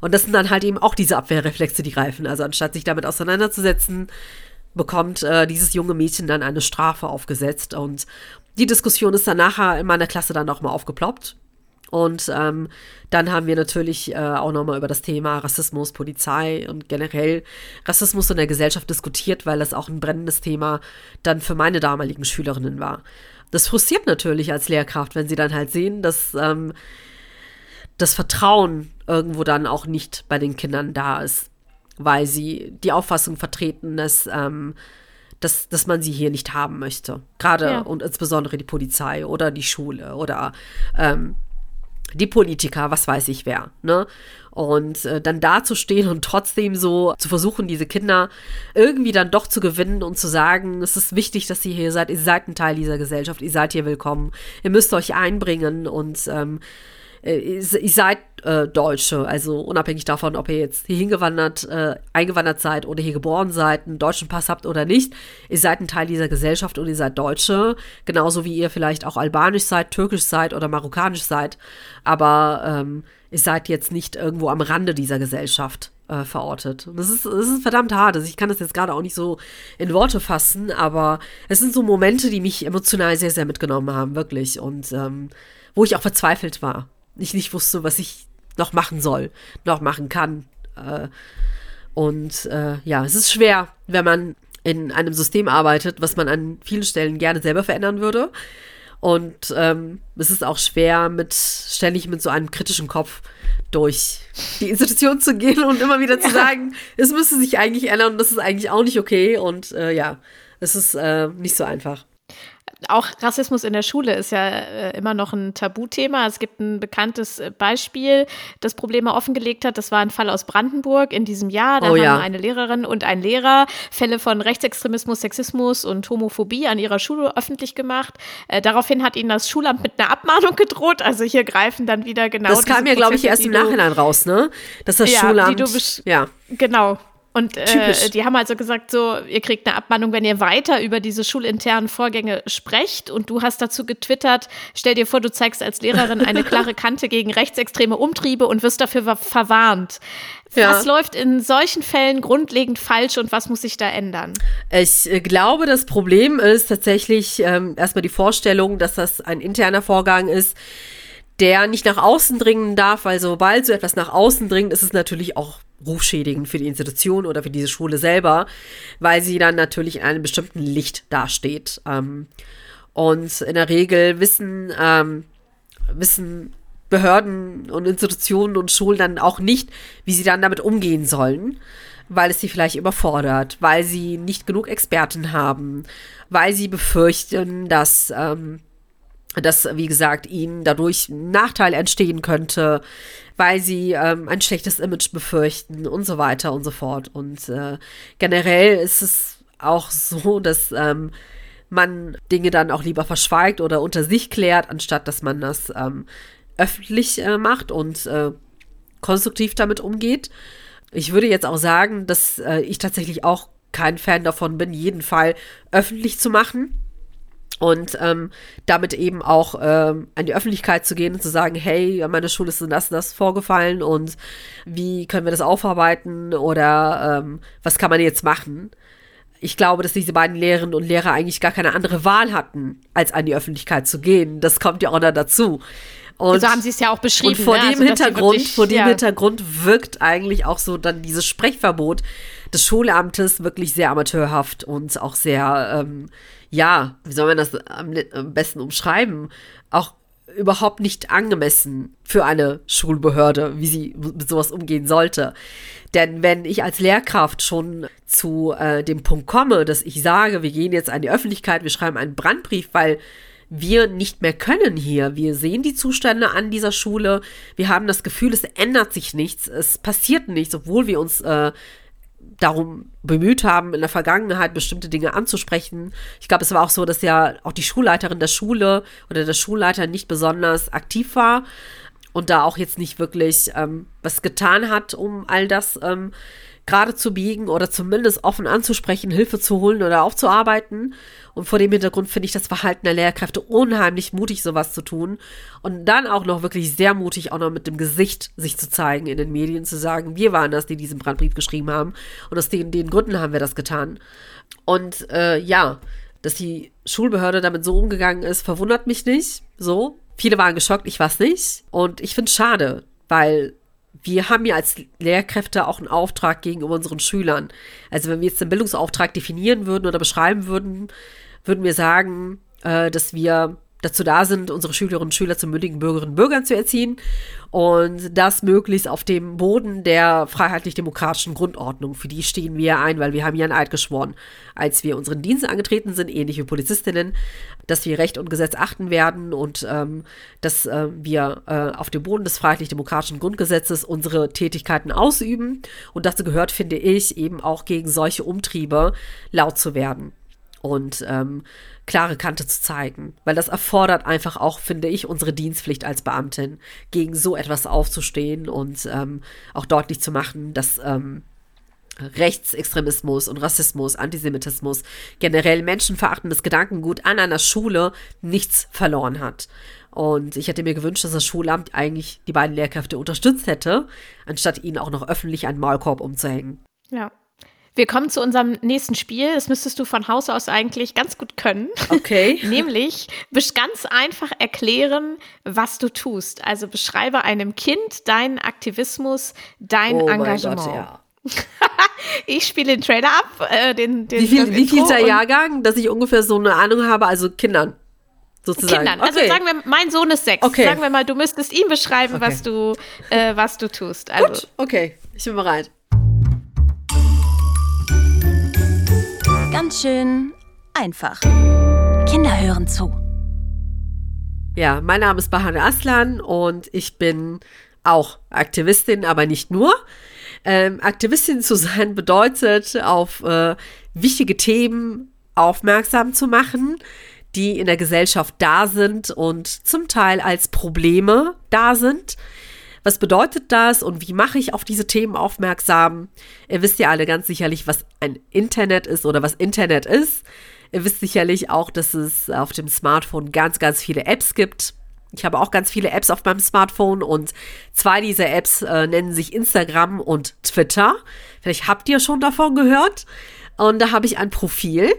C: Und das sind dann halt eben auch diese Abwehrreflexe, die greifen. Also anstatt sich damit auseinanderzusetzen, bekommt äh, dieses junge Mädchen dann eine Strafe aufgesetzt. Und die Diskussion ist dann nachher in meiner Klasse dann auch mal aufgeploppt. Und ähm, dann haben wir natürlich äh, auch nochmal über das Thema Rassismus, Polizei und generell Rassismus in der Gesellschaft diskutiert, weil das auch ein brennendes Thema dann für meine damaligen Schülerinnen war. Das frustriert natürlich als Lehrkraft, wenn sie dann halt sehen, dass ähm, das Vertrauen irgendwo dann auch nicht bei den Kindern da ist, weil sie die Auffassung vertreten, dass ähm, dass, dass man sie hier nicht haben möchte. Gerade ja. und insbesondere die Polizei oder die Schule oder ähm, die Politiker, was weiß ich wer, ne? Und äh, dann dazustehen und trotzdem so zu versuchen, diese Kinder irgendwie dann doch zu gewinnen und zu sagen, es ist wichtig, dass ihr hier seid, ihr seid ein Teil dieser Gesellschaft, ihr seid hier willkommen, ihr müsst euch einbringen und ähm, äh, ihr seid äh, Deutsche, also unabhängig davon, ob ihr jetzt hier hingewandert, äh, eingewandert seid oder hier geboren seid, einen deutschen Pass habt oder nicht, ihr seid ein Teil dieser Gesellschaft und ihr seid Deutsche, genauso wie ihr vielleicht auch albanisch seid, türkisch seid oder marokkanisch seid, aber ähm, ihr seid jetzt nicht irgendwo am Rande dieser Gesellschaft äh, verortet. Das ist, das ist verdammt hart. Also ich kann das jetzt gerade auch nicht so in Worte fassen, aber es sind so Momente, die mich emotional sehr, sehr mitgenommen haben, wirklich. Und ähm, wo ich auch verzweifelt war ich nicht wusste, was ich noch machen soll, noch machen kann. Äh, und äh, ja, es ist schwer, wenn man in einem System arbeitet, was man an vielen Stellen gerne selber verändern würde. Und ähm, es ist auch schwer, mit ständig mit so einem kritischen Kopf durch die Institution zu gehen und immer wieder zu sagen, es müsste sich eigentlich ändern und das ist eigentlich auch nicht okay. Und äh, ja, es ist äh, nicht so einfach
B: auch Rassismus in der Schule ist ja äh, immer noch ein Tabuthema. Es gibt ein bekanntes äh, Beispiel, das Probleme offengelegt hat. Das war ein Fall aus Brandenburg in diesem Jahr. Da oh, haben ja. eine Lehrerin und ein Lehrer Fälle von Rechtsextremismus, Sexismus und Homophobie an ihrer Schule öffentlich gemacht. Äh, daraufhin hat ihnen das Schulamt mit einer Abmahnung gedroht. Also hier greifen dann wieder genau.
C: Das kam ja, glaube ich, erst im Nachhinein raus, ne? Dass das ja, Schulamt.
B: ja, genau. Und äh, die haben also gesagt, so, ihr kriegt eine Abmahnung, wenn ihr weiter über diese schulinternen Vorgänge sprecht. Und du hast dazu getwittert, stell dir vor, du zeigst als Lehrerin eine [laughs] klare Kante gegen rechtsextreme Umtriebe und wirst dafür verwarnt. Ja. Was läuft in solchen Fällen grundlegend falsch und was muss sich da ändern?
C: Ich äh, glaube, das Problem ist tatsächlich ähm, erstmal die Vorstellung, dass das ein interner Vorgang ist, der nicht nach außen dringen darf, weil sobald so etwas nach außen dringt, ist es natürlich auch rufschädigend für die Institution oder für diese Schule selber, weil sie dann natürlich in einem bestimmten Licht dasteht. Ähm, und in der Regel wissen, ähm, wissen Behörden und Institutionen und Schulen dann auch nicht, wie sie dann damit umgehen sollen, weil es sie vielleicht überfordert, weil sie nicht genug Experten haben, weil sie befürchten, dass ähm, dass, wie gesagt, ihnen dadurch ein Nachteil entstehen könnte, weil sie ähm, ein schlechtes Image befürchten und so weiter und so fort. Und äh, generell ist es auch so, dass ähm, man Dinge dann auch lieber verschweigt oder unter sich klärt, anstatt dass man das ähm, öffentlich äh, macht und äh, konstruktiv damit umgeht. Ich würde jetzt auch sagen, dass äh, ich tatsächlich auch kein Fan davon bin, jeden Fall öffentlich zu machen und ähm, damit eben auch ähm, an die Öffentlichkeit zu gehen und zu sagen, hey, an meiner Schule ist das das vorgefallen und wie können wir das aufarbeiten oder ähm, was kann man jetzt machen? Ich glaube, dass diese beiden Lehrerinnen und Lehrer eigentlich gar keine andere Wahl hatten, als an die Öffentlichkeit zu gehen. Das kommt ja auch noch dazu.
B: Und, so haben sie es ja auch beschrieben.
C: Und vor ne? dem also, Hintergrund, wirklich, vor dem ja. Hintergrund wirkt eigentlich auch so dann dieses Sprechverbot des Schulamtes wirklich sehr amateurhaft und auch sehr ähm, ja, wie soll man das am, am besten umschreiben, auch überhaupt nicht angemessen für eine Schulbehörde, wie sie mit sowas umgehen sollte. Denn wenn ich als Lehrkraft schon zu äh, dem Punkt komme, dass ich sage, wir gehen jetzt an die Öffentlichkeit, wir schreiben einen Brandbrief, weil wir nicht mehr können hier. Wir sehen die Zustände an dieser Schule. Wir haben das Gefühl, es ändert sich nichts. Es passiert nichts, obwohl wir uns äh, darum bemüht haben, in der Vergangenheit bestimmte Dinge anzusprechen. Ich glaube, es war auch so, dass ja auch die Schulleiterin der Schule oder der Schulleiter nicht besonders aktiv war und da auch jetzt nicht wirklich ähm, was getan hat, um all das ähm, gerade zu biegen oder zumindest offen anzusprechen, Hilfe zu holen oder aufzuarbeiten. Und vor dem Hintergrund finde ich das Verhalten der Lehrkräfte unheimlich mutig, sowas zu tun. Und dann auch noch wirklich sehr mutig, auch noch mit dem Gesicht sich zu zeigen in den Medien, zu sagen, wir waren das, die diesen Brandbrief geschrieben haben. Und aus den, den Gründen haben wir das getan. Und äh, ja, dass die Schulbehörde damit so umgegangen ist, verwundert mich nicht. So. Viele waren geschockt, ich es nicht. Und ich finde es schade, weil wir haben ja als Lehrkräfte auch einen Auftrag gegenüber unseren Schülern. Also wenn wir jetzt den Bildungsauftrag definieren würden oder beschreiben würden, würden wir sagen, äh, dass wir dazu da sind, unsere Schülerinnen und Schüler zu mündigen Bürgerinnen und Bürgern zu erziehen und das möglichst auf dem Boden der freiheitlich-demokratischen Grundordnung. Für die stehen wir ein, weil wir haben ja einen Eid geschworen, als wir unseren Dienst angetreten sind, ähnlich wie Polizistinnen, dass wir Recht und Gesetz achten werden und ähm, dass äh, wir äh, auf dem Boden des freiheitlich-demokratischen Grundgesetzes unsere Tätigkeiten ausüben. Und dazu gehört, finde ich, eben auch gegen solche Umtriebe laut zu werden und ähm, klare Kante zu zeigen. Weil das erfordert einfach auch, finde ich, unsere Dienstpflicht als Beamtin, gegen so etwas aufzustehen und ähm, auch deutlich zu machen, dass ähm, Rechtsextremismus und Rassismus, Antisemitismus, generell menschenverachtendes Gedankengut an einer Schule nichts verloren hat. Und ich hätte mir gewünscht, dass das Schulamt eigentlich die beiden Lehrkräfte unterstützt hätte, anstatt ihnen auch noch öffentlich einen Maulkorb umzuhängen.
B: Ja, wir kommen zu unserem nächsten Spiel. Das müsstest du von Haus aus eigentlich ganz gut können.
C: Okay. [laughs]
B: Nämlich ganz einfach erklären, was du tust. Also beschreibe einem Kind deinen Aktivismus, dein oh Engagement. Gott, ja. [laughs] ich spiele den Trailer ab. Äh, den, den,
C: wie viel, wie viel ist der Jahrgang, dass ich ungefähr so eine Ahnung habe? Also Kindern. Sozusagen.
B: Kindern. Also okay. sagen wir, mein Sohn ist sechs. Okay. Sagen wir mal, du müsstest ihm beschreiben, okay. was du, äh, was du tust.
C: Also. Gut, okay, ich bin bereit.
A: Ganz schön einfach. Kinder hören zu.
C: Ja, mein Name ist Bahane Aslan und ich bin auch Aktivistin, aber nicht nur. Ähm, Aktivistin zu sein bedeutet, auf äh, wichtige Themen aufmerksam zu machen, die in der Gesellschaft da sind und zum Teil als Probleme da sind. Was bedeutet das und wie mache ich auf diese Themen aufmerksam? Ihr wisst ja alle ganz sicherlich, was ein Internet ist oder was Internet ist. Ihr wisst sicherlich auch, dass es auf dem Smartphone ganz, ganz viele Apps gibt. Ich habe auch ganz viele Apps auf meinem Smartphone und zwei dieser Apps äh, nennen sich Instagram und Twitter. Vielleicht habt ihr schon davon gehört. Und da habe ich ein Profil.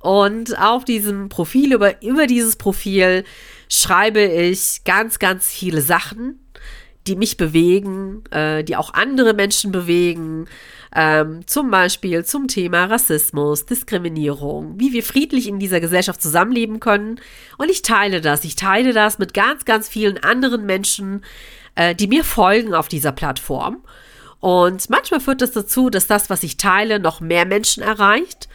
C: Und auf diesem Profil, über, über dieses Profil schreibe ich ganz, ganz viele Sachen die mich bewegen, äh, die auch andere Menschen bewegen. Ähm, zum Beispiel zum Thema Rassismus, Diskriminierung, wie wir friedlich in dieser Gesellschaft zusammenleben können. Und ich teile das. Ich teile das mit ganz, ganz vielen anderen Menschen, äh, die mir folgen auf dieser Plattform. Und manchmal führt das dazu, dass das, was ich teile, noch mehr Menschen erreicht.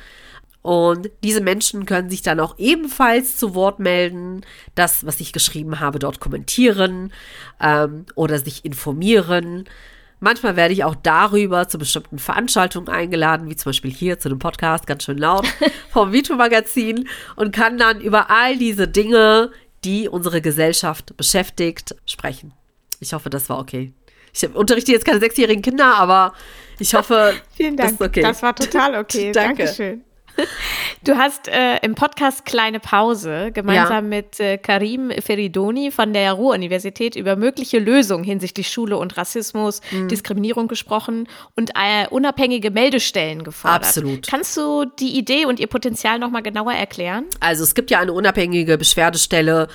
C: Und diese Menschen können sich dann auch ebenfalls zu Wort melden, das, was ich geschrieben habe, dort kommentieren ähm, oder sich informieren. Manchmal werde ich auch darüber zu bestimmten Veranstaltungen eingeladen, wie zum Beispiel hier zu einem Podcast, ganz schön laut, [laughs] vom Vito-Magazin und kann dann über all diese Dinge, die unsere Gesellschaft beschäftigt, sprechen. Ich hoffe, das war okay. Ich unterrichte jetzt keine sechsjährigen Kinder, aber ich hoffe, [laughs]
B: Vielen Dank. Das, okay. das war total okay. [laughs]
C: Danke.
B: Dankeschön. Du hast äh, im Podcast Kleine Pause gemeinsam ja. mit äh, Karim Feridoni von der Ruhr-Universität über mögliche Lösungen hinsichtlich Schule und Rassismus, mhm. Diskriminierung gesprochen und äh, unabhängige Meldestellen gefordert.
C: Absolut.
B: Kannst du die Idee und ihr Potenzial nochmal genauer erklären?
C: Also es gibt ja eine unabhängige Beschwerdestelle,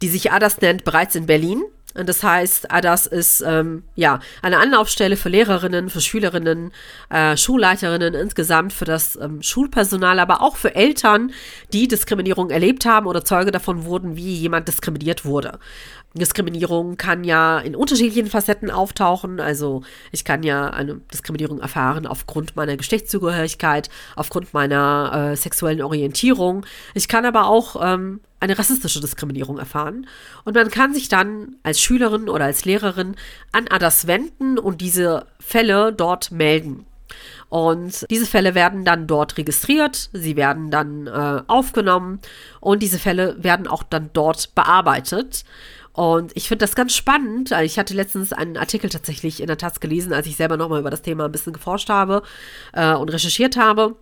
C: die sich ADAS nennt, bereits in Berlin. Und das heißt, ADAS ist ähm, ja eine Anlaufstelle für Lehrerinnen, für Schülerinnen, äh, Schulleiterinnen insgesamt, für das ähm, Schulpersonal, aber auch für Eltern, die Diskriminierung erlebt haben oder Zeuge davon wurden, wie jemand diskriminiert wurde. Diskriminierung kann ja in unterschiedlichen Facetten auftauchen. Also ich kann ja eine Diskriminierung erfahren aufgrund meiner Geschlechtszugehörigkeit, aufgrund meiner äh, sexuellen Orientierung. Ich kann aber auch ähm, eine rassistische Diskriminierung erfahren. Und man kann sich dann als Schülerin oder als Lehrerin an ADAS wenden und diese Fälle dort melden. Und diese Fälle werden dann dort registriert, sie werden dann äh, aufgenommen und diese Fälle werden auch dann dort bearbeitet. Und ich finde das ganz spannend. Ich hatte letztens einen Artikel tatsächlich in der Taz gelesen, als ich selber nochmal über das Thema ein bisschen geforscht habe äh, und recherchiert habe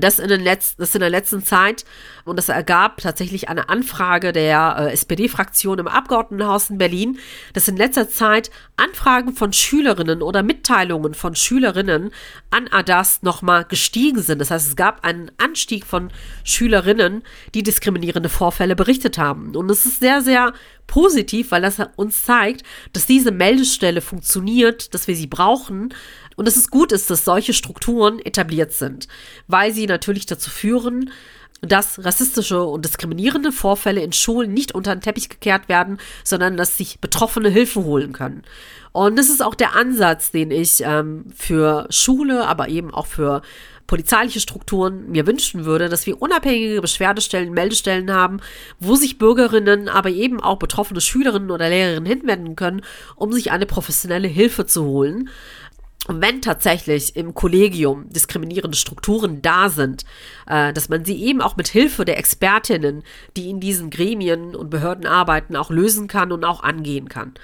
C: das in, den Letz-, das in der letzten Zeit und das ergab tatsächlich eine Anfrage der äh, SPD-Fraktion im Abgeordnetenhaus in Berlin, dass in letzter Zeit Anfragen von Schülerinnen oder Mitteilungen von Schülerinnen an ADAS nochmal gestiegen sind. Das heißt, es gab einen Anstieg von Schülerinnen, die diskriminierende Vorfälle berichtet haben. Und es ist sehr, sehr positiv, weil das uns zeigt, dass diese Meldestelle funktioniert, dass wir sie brauchen und es gut ist, dass solche Strukturen etabliert sind, weil sie natürlich dazu führen, dass rassistische und diskriminierende Vorfälle in Schulen nicht unter den Teppich gekehrt werden, sondern dass sich Betroffene Hilfe holen können. Und das ist auch der Ansatz, den ich ähm, für Schule, aber eben auch für polizeiliche Strukturen mir wünschen würde, dass wir unabhängige Beschwerdestellen, Meldestellen haben, wo sich Bürgerinnen, aber eben auch betroffene Schülerinnen oder Lehrerinnen hinwenden können, um sich eine professionelle Hilfe zu holen. Und wenn tatsächlich im Kollegium diskriminierende Strukturen da sind, äh, dass man sie eben auch mit Hilfe der Expertinnen, die in diesen Gremien und Behörden arbeiten, auch lösen kann und auch angehen kann.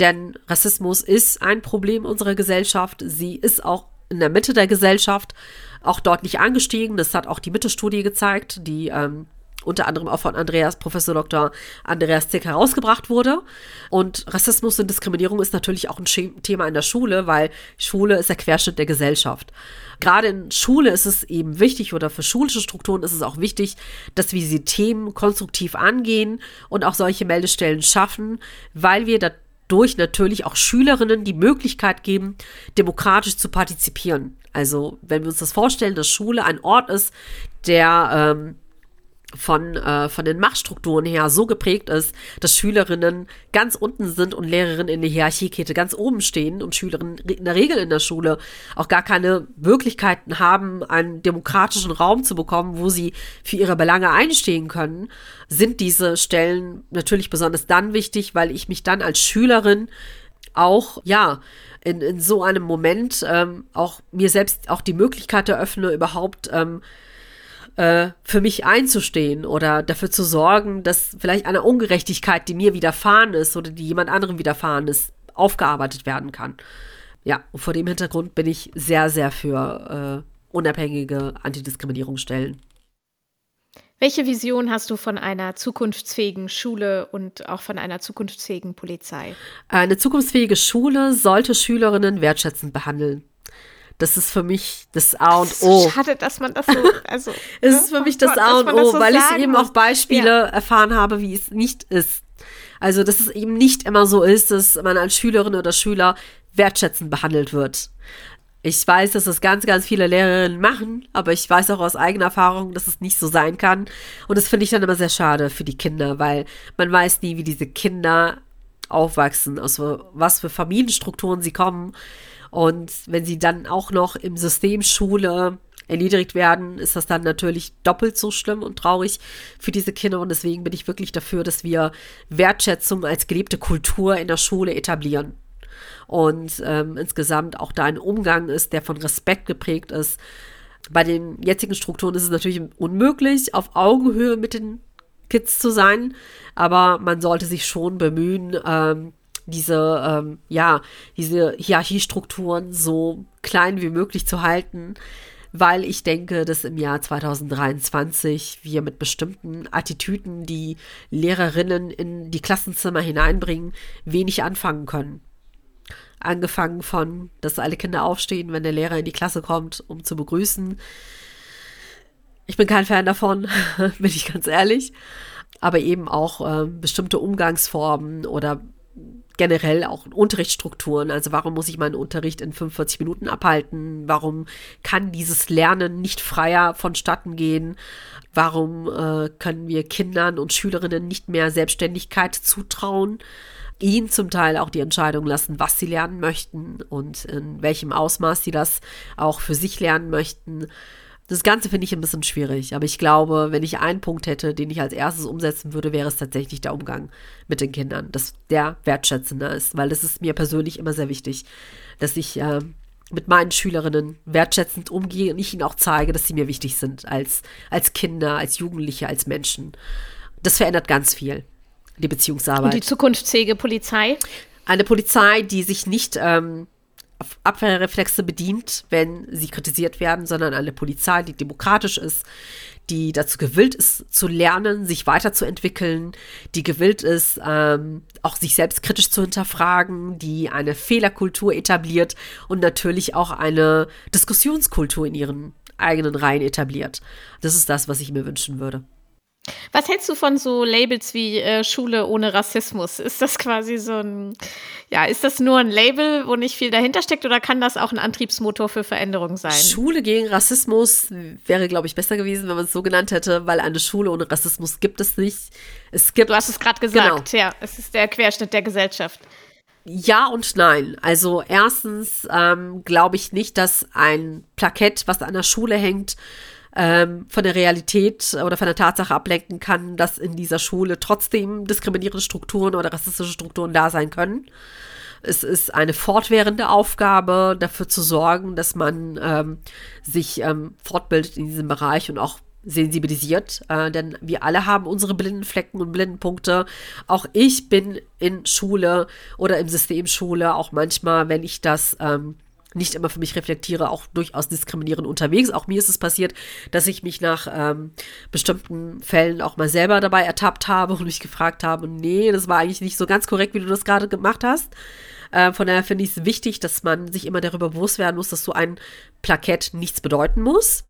C: Denn Rassismus ist ein Problem unserer Gesellschaft. Sie ist auch in der Mitte der Gesellschaft auch dort nicht angestiegen. Das hat auch die Mitte-Studie gezeigt, die ähm, unter anderem auch von Andreas, Professor Dr. Andreas Zick herausgebracht wurde. Und Rassismus und Diskriminierung ist natürlich auch ein Thema in der Schule, weil Schule ist der Querschnitt der Gesellschaft. Gerade in Schule ist es eben wichtig oder für schulische Strukturen ist es auch wichtig, dass wir diese Themen konstruktiv angehen und auch solche Meldestellen schaffen, weil wir dadurch natürlich auch Schülerinnen die Möglichkeit geben, demokratisch zu partizipieren. Also wenn wir uns das vorstellen, dass Schule ein Ort ist, der ähm, von, äh, von den Machtstrukturen her so geprägt ist, dass Schülerinnen ganz unten sind und Lehrerinnen in der Hierarchiekette ganz oben stehen und Schülerinnen in der Regel in der Schule auch gar keine Möglichkeiten haben, einen demokratischen Raum zu bekommen, wo sie für ihre Belange einstehen können, sind diese Stellen natürlich besonders dann wichtig, weil ich mich dann als Schülerin auch, ja, in, in so einem Moment ähm, auch mir selbst auch die Möglichkeit eröffne, überhaupt ähm, äh, für mich einzustehen oder dafür zu sorgen, dass vielleicht eine Ungerechtigkeit, die mir widerfahren ist oder die jemand anderem widerfahren ist, aufgearbeitet werden kann. Ja, und vor dem Hintergrund bin ich sehr, sehr für äh, unabhängige Antidiskriminierungsstellen.
B: Welche Vision hast du von einer zukunftsfähigen Schule und auch von einer zukunftsfähigen Polizei?
C: Eine zukunftsfähige Schule sollte Schülerinnen wertschätzend behandeln. Das ist für mich das A und O.
B: Schade, dass man das so. [laughs] Also,
C: es ist für mich das oh A und O, so weil ich eben auch Beispiele ja. erfahren habe, wie es nicht ist. Also, dass es eben nicht immer so ist, dass man als Schülerin oder Schüler wertschätzend behandelt wird. Ich weiß, dass das ganz, ganz viele Lehrerinnen machen, aber ich weiß auch aus eigener Erfahrung, dass es nicht so sein kann. Und das finde ich dann immer sehr schade für die Kinder, weil man weiß nie, wie diese Kinder aufwachsen, aus was für Familienstrukturen sie kommen. Und wenn sie dann auch noch im System Schule erniedrigt werden, ist das dann natürlich doppelt so schlimm und traurig für diese Kinder. Und deswegen bin ich wirklich dafür, dass wir Wertschätzung als gelebte Kultur in der Schule etablieren. Und ähm, insgesamt auch da ein Umgang ist, der von Respekt geprägt ist. Bei den jetzigen Strukturen ist es natürlich unmöglich, auf Augenhöhe mit den Kids zu sein, aber man sollte sich schon bemühen, ähm, diese, ähm, ja, diese Hierarchiestrukturen so klein wie möglich zu halten, weil ich denke, dass im Jahr 2023 wir mit bestimmten Attitüden, die Lehrerinnen in die Klassenzimmer hineinbringen, wenig anfangen können. Angefangen von, dass alle Kinder aufstehen, wenn der Lehrer in die Klasse kommt, um zu begrüßen. Ich bin kein Fan davon, [laughs] bin ich ganz ehrlich. Aber eben auch äh, bestimmte Umgangsformen oder generell auch Unterrichtsstrukturen. Also warum muss ich meinen Unterricht in 45 Minuten abhalten? Warum kann dieses Lernen nicht freier vonstatten gehen? Warum äh, können wir Kindern und Schülerinnen nicht mehr Selbstständigkeit zutrauen? ihnen zum Teil auch die Entscheidung lassen, was sie lernen möchten und in welchem Ausmaß sie das auch für sich lernen möchten. Das Ganze finde ich ein bisschen schwierig, aber ich glaube, wenn ich einen Punkt hätte, den ich als erstes umsetzen würde, wäre es tatsächlich der Umgang mit den Kindern, dass der wertschätzender ist, weil das ist mir persönlich immer sehr wichtig, dass ich äh, mit meinen Schülerinnen wertschätzend umgehe und ich ihnen auch zeige, dass sie mir wichtig sind als, als Kinder, als Jugendliche, als Menschen. Das verändert ganz viel, die Beziehungsarbeit.
B: Und die zukunftsfähige Polizei?
C: Eine Polizei, die sich nicht ähm, Abwehrreflexe bedient, wenn sie kritisiert werden, sondern eine Polizei, die demokratisch ist, die dazu gewillt ist, zu lernen, sich weiterzuentwickeln, die gewillt ist, ähm, auch sich selbst kritisch zu hinterfragen, die eine Fehlerkultur etabliert und natürlich auch eine Diskussionskultur in ihren eigenen Reihen etabliert. Das ist das, was ich mir wünschen würde.
B: Was hältst du von so Labels wie äh, Schule ohne Rassismus? Ist das quasi so ein, ja, ist das nur ein Label, wo nicht viel dahinter steckt oder kann das auch ein Antriebsmotor für Veränderung sein?
C: Schule gegen Rassismus wäre, glaube ich, besser gewesen, wenn man es so genannt hätte, weil eine Schule ohne Rassismus gibt es nicht. Es gibt,
B: du hast es gerade gesagt, genau. ja, es ist der Querschnitt der Gesellschaft.
C: Ja und nein. Also erstens ähm, glaube ich nicht, dass ein Plakett, was an der Schule hängt, ähm, von der Realität oder von der Tatsache ablenken kann, dass in dieser Schule trotzdem diskriminierende Strukturen oder rassistische Strukturen da sein können. Es ist eine fortwährende Aufgabe, dafür zu sorgen, dass man ähm, sich ähm, fortbildet in diesem Bereich und auch sensibilisiert, äh, denn wir alle haben unsere blinden Flecken und blinden Punkte. Auch ich bin in Schule oder im System Schule auch manchmal, wenn ich das ähm, nicht immer für mich reflektiere, auch durchaus diskriminierend unterwegs. Auch mir ist es passiert, dass ich mich nach ähm, bestimmten Fällen auch mal selber dabei ertappt habe und mich gefragt habe, nee, das war eigentlich nicht so ganz korrekt, wie du das gerade gemacht hast. Äh, von daher finde ich es wichtig, dass man sich immer darüber bewusst werden muss, dass so ein Plakett nichts bedeuten muss.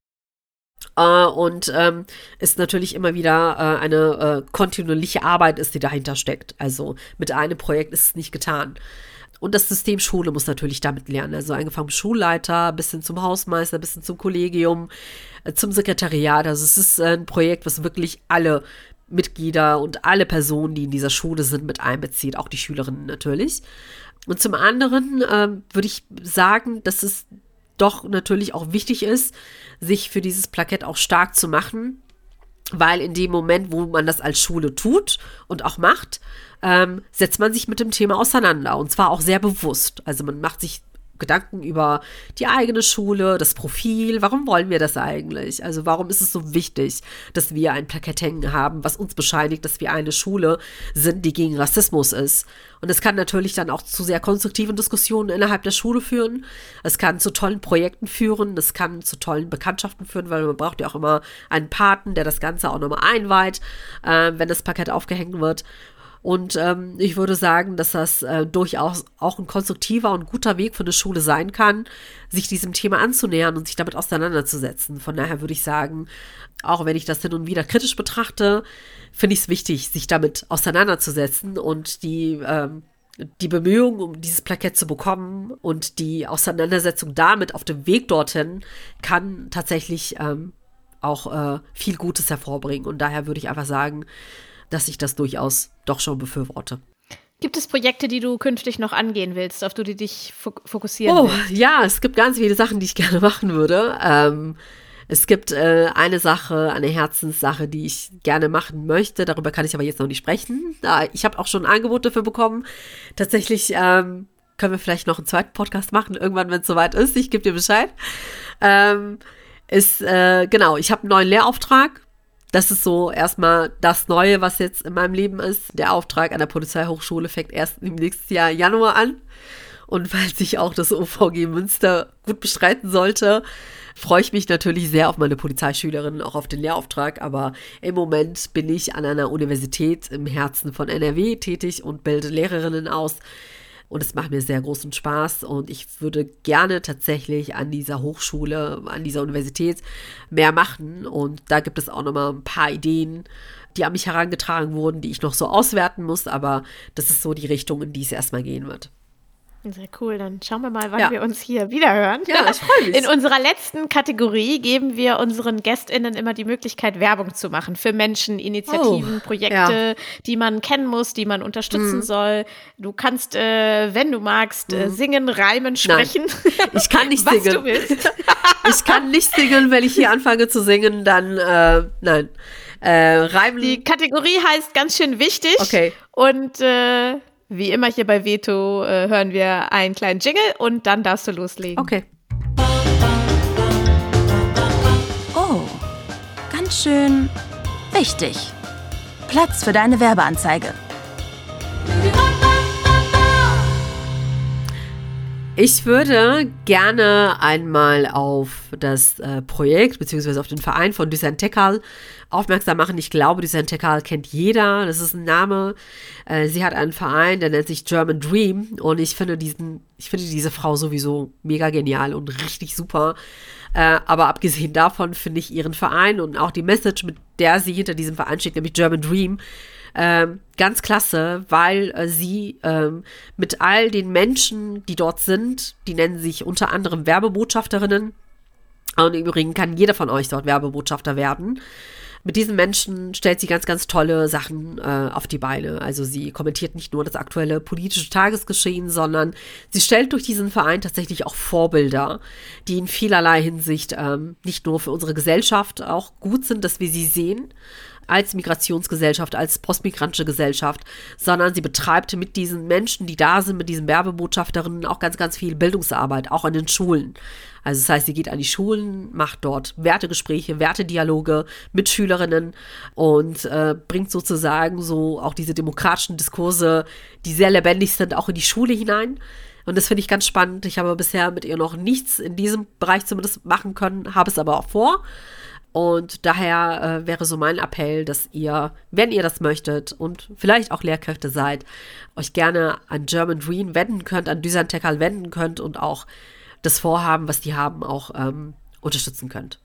C: Uh, und ähm, ist natürlich immer wieder äh, eine äh, kontinuierliche Arbeit ist, die dahinter steckt. Also mit einem Projekt ist es nicht getan. Und das System Schule muss natürlich damit lernen. Also angefangen vom Schulleiter bis hin zum Hausmeister, bis hin zum Kollegium, äh, zum Sekretariat. Also es ist ein Projekt, was wirklich alle Mitglieder und alle Personen, die in dieser Schule sind, mit einbezieht, auch die Schülerinnen natürlich. Und zum anderen äh, würde ich sagen, dass es doch natürlich auch wichtig ist, sich für dieses Plakett auch stark zu machen, weil in dem Moment, wo man das als Schule tut und auch macht, ähm, setzt man sich mit dem Thema auseinander und zwar auch sehr bewusst. Also man macht sich Gedanken über die eigene Schule, das Profil. Warum wollen wir das eigentlich? Also warum ist es so wichtig, dass wir ein Plakett hängen haben, was uns bescheinigt, dass wir eine Schule sind, die gegen Rassismus ist? Und es kann natürlich dann auch zu sehr konstruktiven Diskussionen innerhalb der Schule führen. Es kann zu tollen Projekten führen. Es kann zu tollen Bekanntschaften führen, weil man braucht ja auch immer einen Paten, der das Ganze auch nochmal einweiht, äh, wenn das Plakett aufgehängt wird. Und ähm, ich würde sagen, dass das äh, durchaus auch ein konstruktiver und guter Weg für eine Schule sein kann, sich diesem Thema anzunähern und sich damit auseinanderzusetzen. Von daher würde ich sagen, auch wenn ich das hin und wieder kritisch betrachte, finde ich es wichtig, sich damit auseinanderzusetzen und die ähm, die Bemühungen, um dieses Plakett zu bekommen und die Auseinandersetzung damit auf dem Weg dorthin kann tatsächlich ähm, auch äh, viel Gutes hervorbringen. Und daher würde ich einfach sagen, dass ich das durchaus doch schon befürworte.
B: Gibt es Projekte, die du künftig noch angehen willst, auf die du dich fokussieren
C: oh,
B: willst?
C: Ja, es gibt ganz viele Sachen, die ich [laughs] gerne machen würde. Ähm, es gibt äh, eine Sache, eine Herzenssache, die ich gerne machen möchte. Darüber kann ich aber jetzt noch nicht sprechen. Ich habe auch schon ein Angebot dafür bekommen. Tatsächlich ähm, können wir vielleicht noch einen zweiten Podcast machen, irgendwann, wenn es soweit ist. Ich gebe dir Bescheid. Ähm, ist, äh, genau, ich habe einen neuen Lehrauftrag das ist so erstmal das Neue, was jetzt in meinem Leben ist. Der Auftrag an der Polizeihochschule fängt erst im nächsten Jahr Januar an. Und weil sich auch das OVG Münster gut bestreiten sollte, freue ich mich natürlich sehr auf meine Polizeischülerinnen, auch auf den Lehrauftrag. Aber im Moment bin ich an einer Universität im Herzen von NRW tätig und bilde Lehrerinnen aus. Und es macht mir sehr großen Spaß und ich würde gerne tatsächlich an dieser Hochschule, an dieser Universität mehr machen. Und da gibt es auch nochmal ein paar Ideen, die an mich herangetragen wurden, die ich noch so auswerten muss. Aber das ist so die Richtung, in die es erstmal gehen wird.
B: Sehr cool, dann schauen wir mal, wann ja. wir uns hier wieder hören.
C: Ja, ich freue mich.
B: In unserer letzten Kategorie geben wir unseren GästInnen immer die Möglichkeit, Werbung zu machen für Menschen, Initiativen, oh, Projekte, ja. die man kennen muss, die man unterstützen mhm. soll. Du kannst, äh, wenn du magst, äh, mhm. singen, reimen, sprechen.
C: Nein, [laughs] ich kann nicht was singen. Du willst. [laughs] ich kann nicht singen, wenn ich hier anfange zu singen, dann äh, nein. Äh, reimen.
B: Die Kategorie heißt ganz schön wichtig.
C: Okay.
B: Und äh, Wie immer hier bei Veto äh, hören wir einen kleinen Jingle und dann darfst du loslegen.
C: Okay.
A: Oh, ganz schön wichtig. Platz für deine Werbeanzeige.
C: Ich würde gerne einmal auf das äh, Projekt beziehungsweise auf den Verein von Dusan Tekal aufmerksam machen. Ich glaube, Dusan Tekal kennt jeder. Das ist ein Name. Äh, sie hat einen Verein, der nennt sich German Dream. Und ich finde diesen, ich finde diese Frau sowieso mega genial und richtig super. Äh, aber abgesehen davon finde ich ihren Verein und auch die Message, mit der sie hinter diesem Verein steht, nämlich German Dream, ähm, ganz klasse, weil äh, sie ähm, mit all den Menschen, die dort sind, die nennen sich unter anderem Werbebotschafterinnen. Und im Übrigen kann jeder von euch dort Werbebotschafter werden. Mit diesen Menschen stellt sie ganz, ganz tolle Sachen äh, auf die Beine. Also sie kommentiert nicht nur das aktuelle politische Tagesgeschehen, sondern sie stellt durch diesen Verein tatsächlich auch Vorbilder, die in vielerlei Hinsicht ähm, nicht nur für unsere Gesellschaft auch gut sind, dass wir sie sehen, als Migrationsgesellschaft, als postmigrantische Gesellschaft, sondern sie betreibt mit diesen Menschen, die da sind, mit diesen Werbebotschafterinnen auch ganz, ganz viel Bildungsarbeit, auch an den Schulen. Also das heißt, sie geht an die Schulen, macht dort Wertegespräche, Wertedialoge mit Schülerinnen und äh, bringt sozusagen so auch diese demokratischen Diskurse, die sehr lebendig sind, auch in die Schule hinein. Und das finde ich ganz spannend. Ich habe bisher mit ihr noch nichts in diesem Bereich zumindest machen können, habe es aber auch vor. Und daher äh, wäre so mein Appell, dass ihr, wenn ihr das möchtet und vielleicht auch Lehrkräfte seid, euch gerne an German Dream wenden könnt, an Düsan Tekal wenden könnt und auch das Vorhaben, was die haben, auch ähm, unterstützen könnt.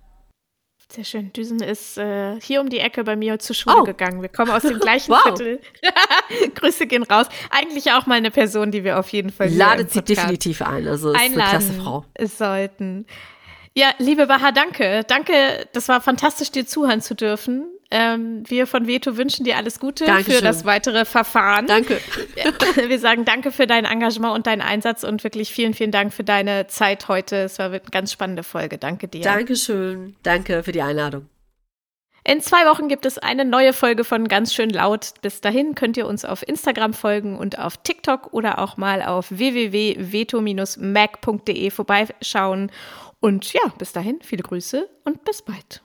B: Sehr schön. Düsen ist äh, hier um die Ecke bei mir zur Schule
C: Oh.
B: gegangen. Wir kommen aus dem [laughs] gleichen
C: Wow.
B: Viertel. [laughs] Grüße gehen raus. Eigentlich auch mal eine Person, die wir auf jeden Fall
C: Ladet sie definitiv ein. Also ist eine klasse Frau.
B: sollten. Ja, liebe Baha, danke. Danke, das war fantastisch, dir zuhören zu dürfen. Ähm, wir von Veto wünschen dir alles Gute für
C: Dankeschön.
B: das weitere Verfahren.
C: Danke.
B: Wir sagen danke für dein Engagement und deinen Einsatz und wirklich vielen, vielen Dank für deine Zeit heute. Es war eine ganz spannende Folge. Danke dir.
C: Dankeschön. Danke für die Einladung.
B: In zwei Wochen gibt es eine neue Folge von Ganz schön laut. Bis dahin könnt ihr uns auf Instagram folgen und auf TikTok oder auch mal auf www.veto-mac.de vorbeischauen. Und ja, bis dahin viele Grüße und bis bald.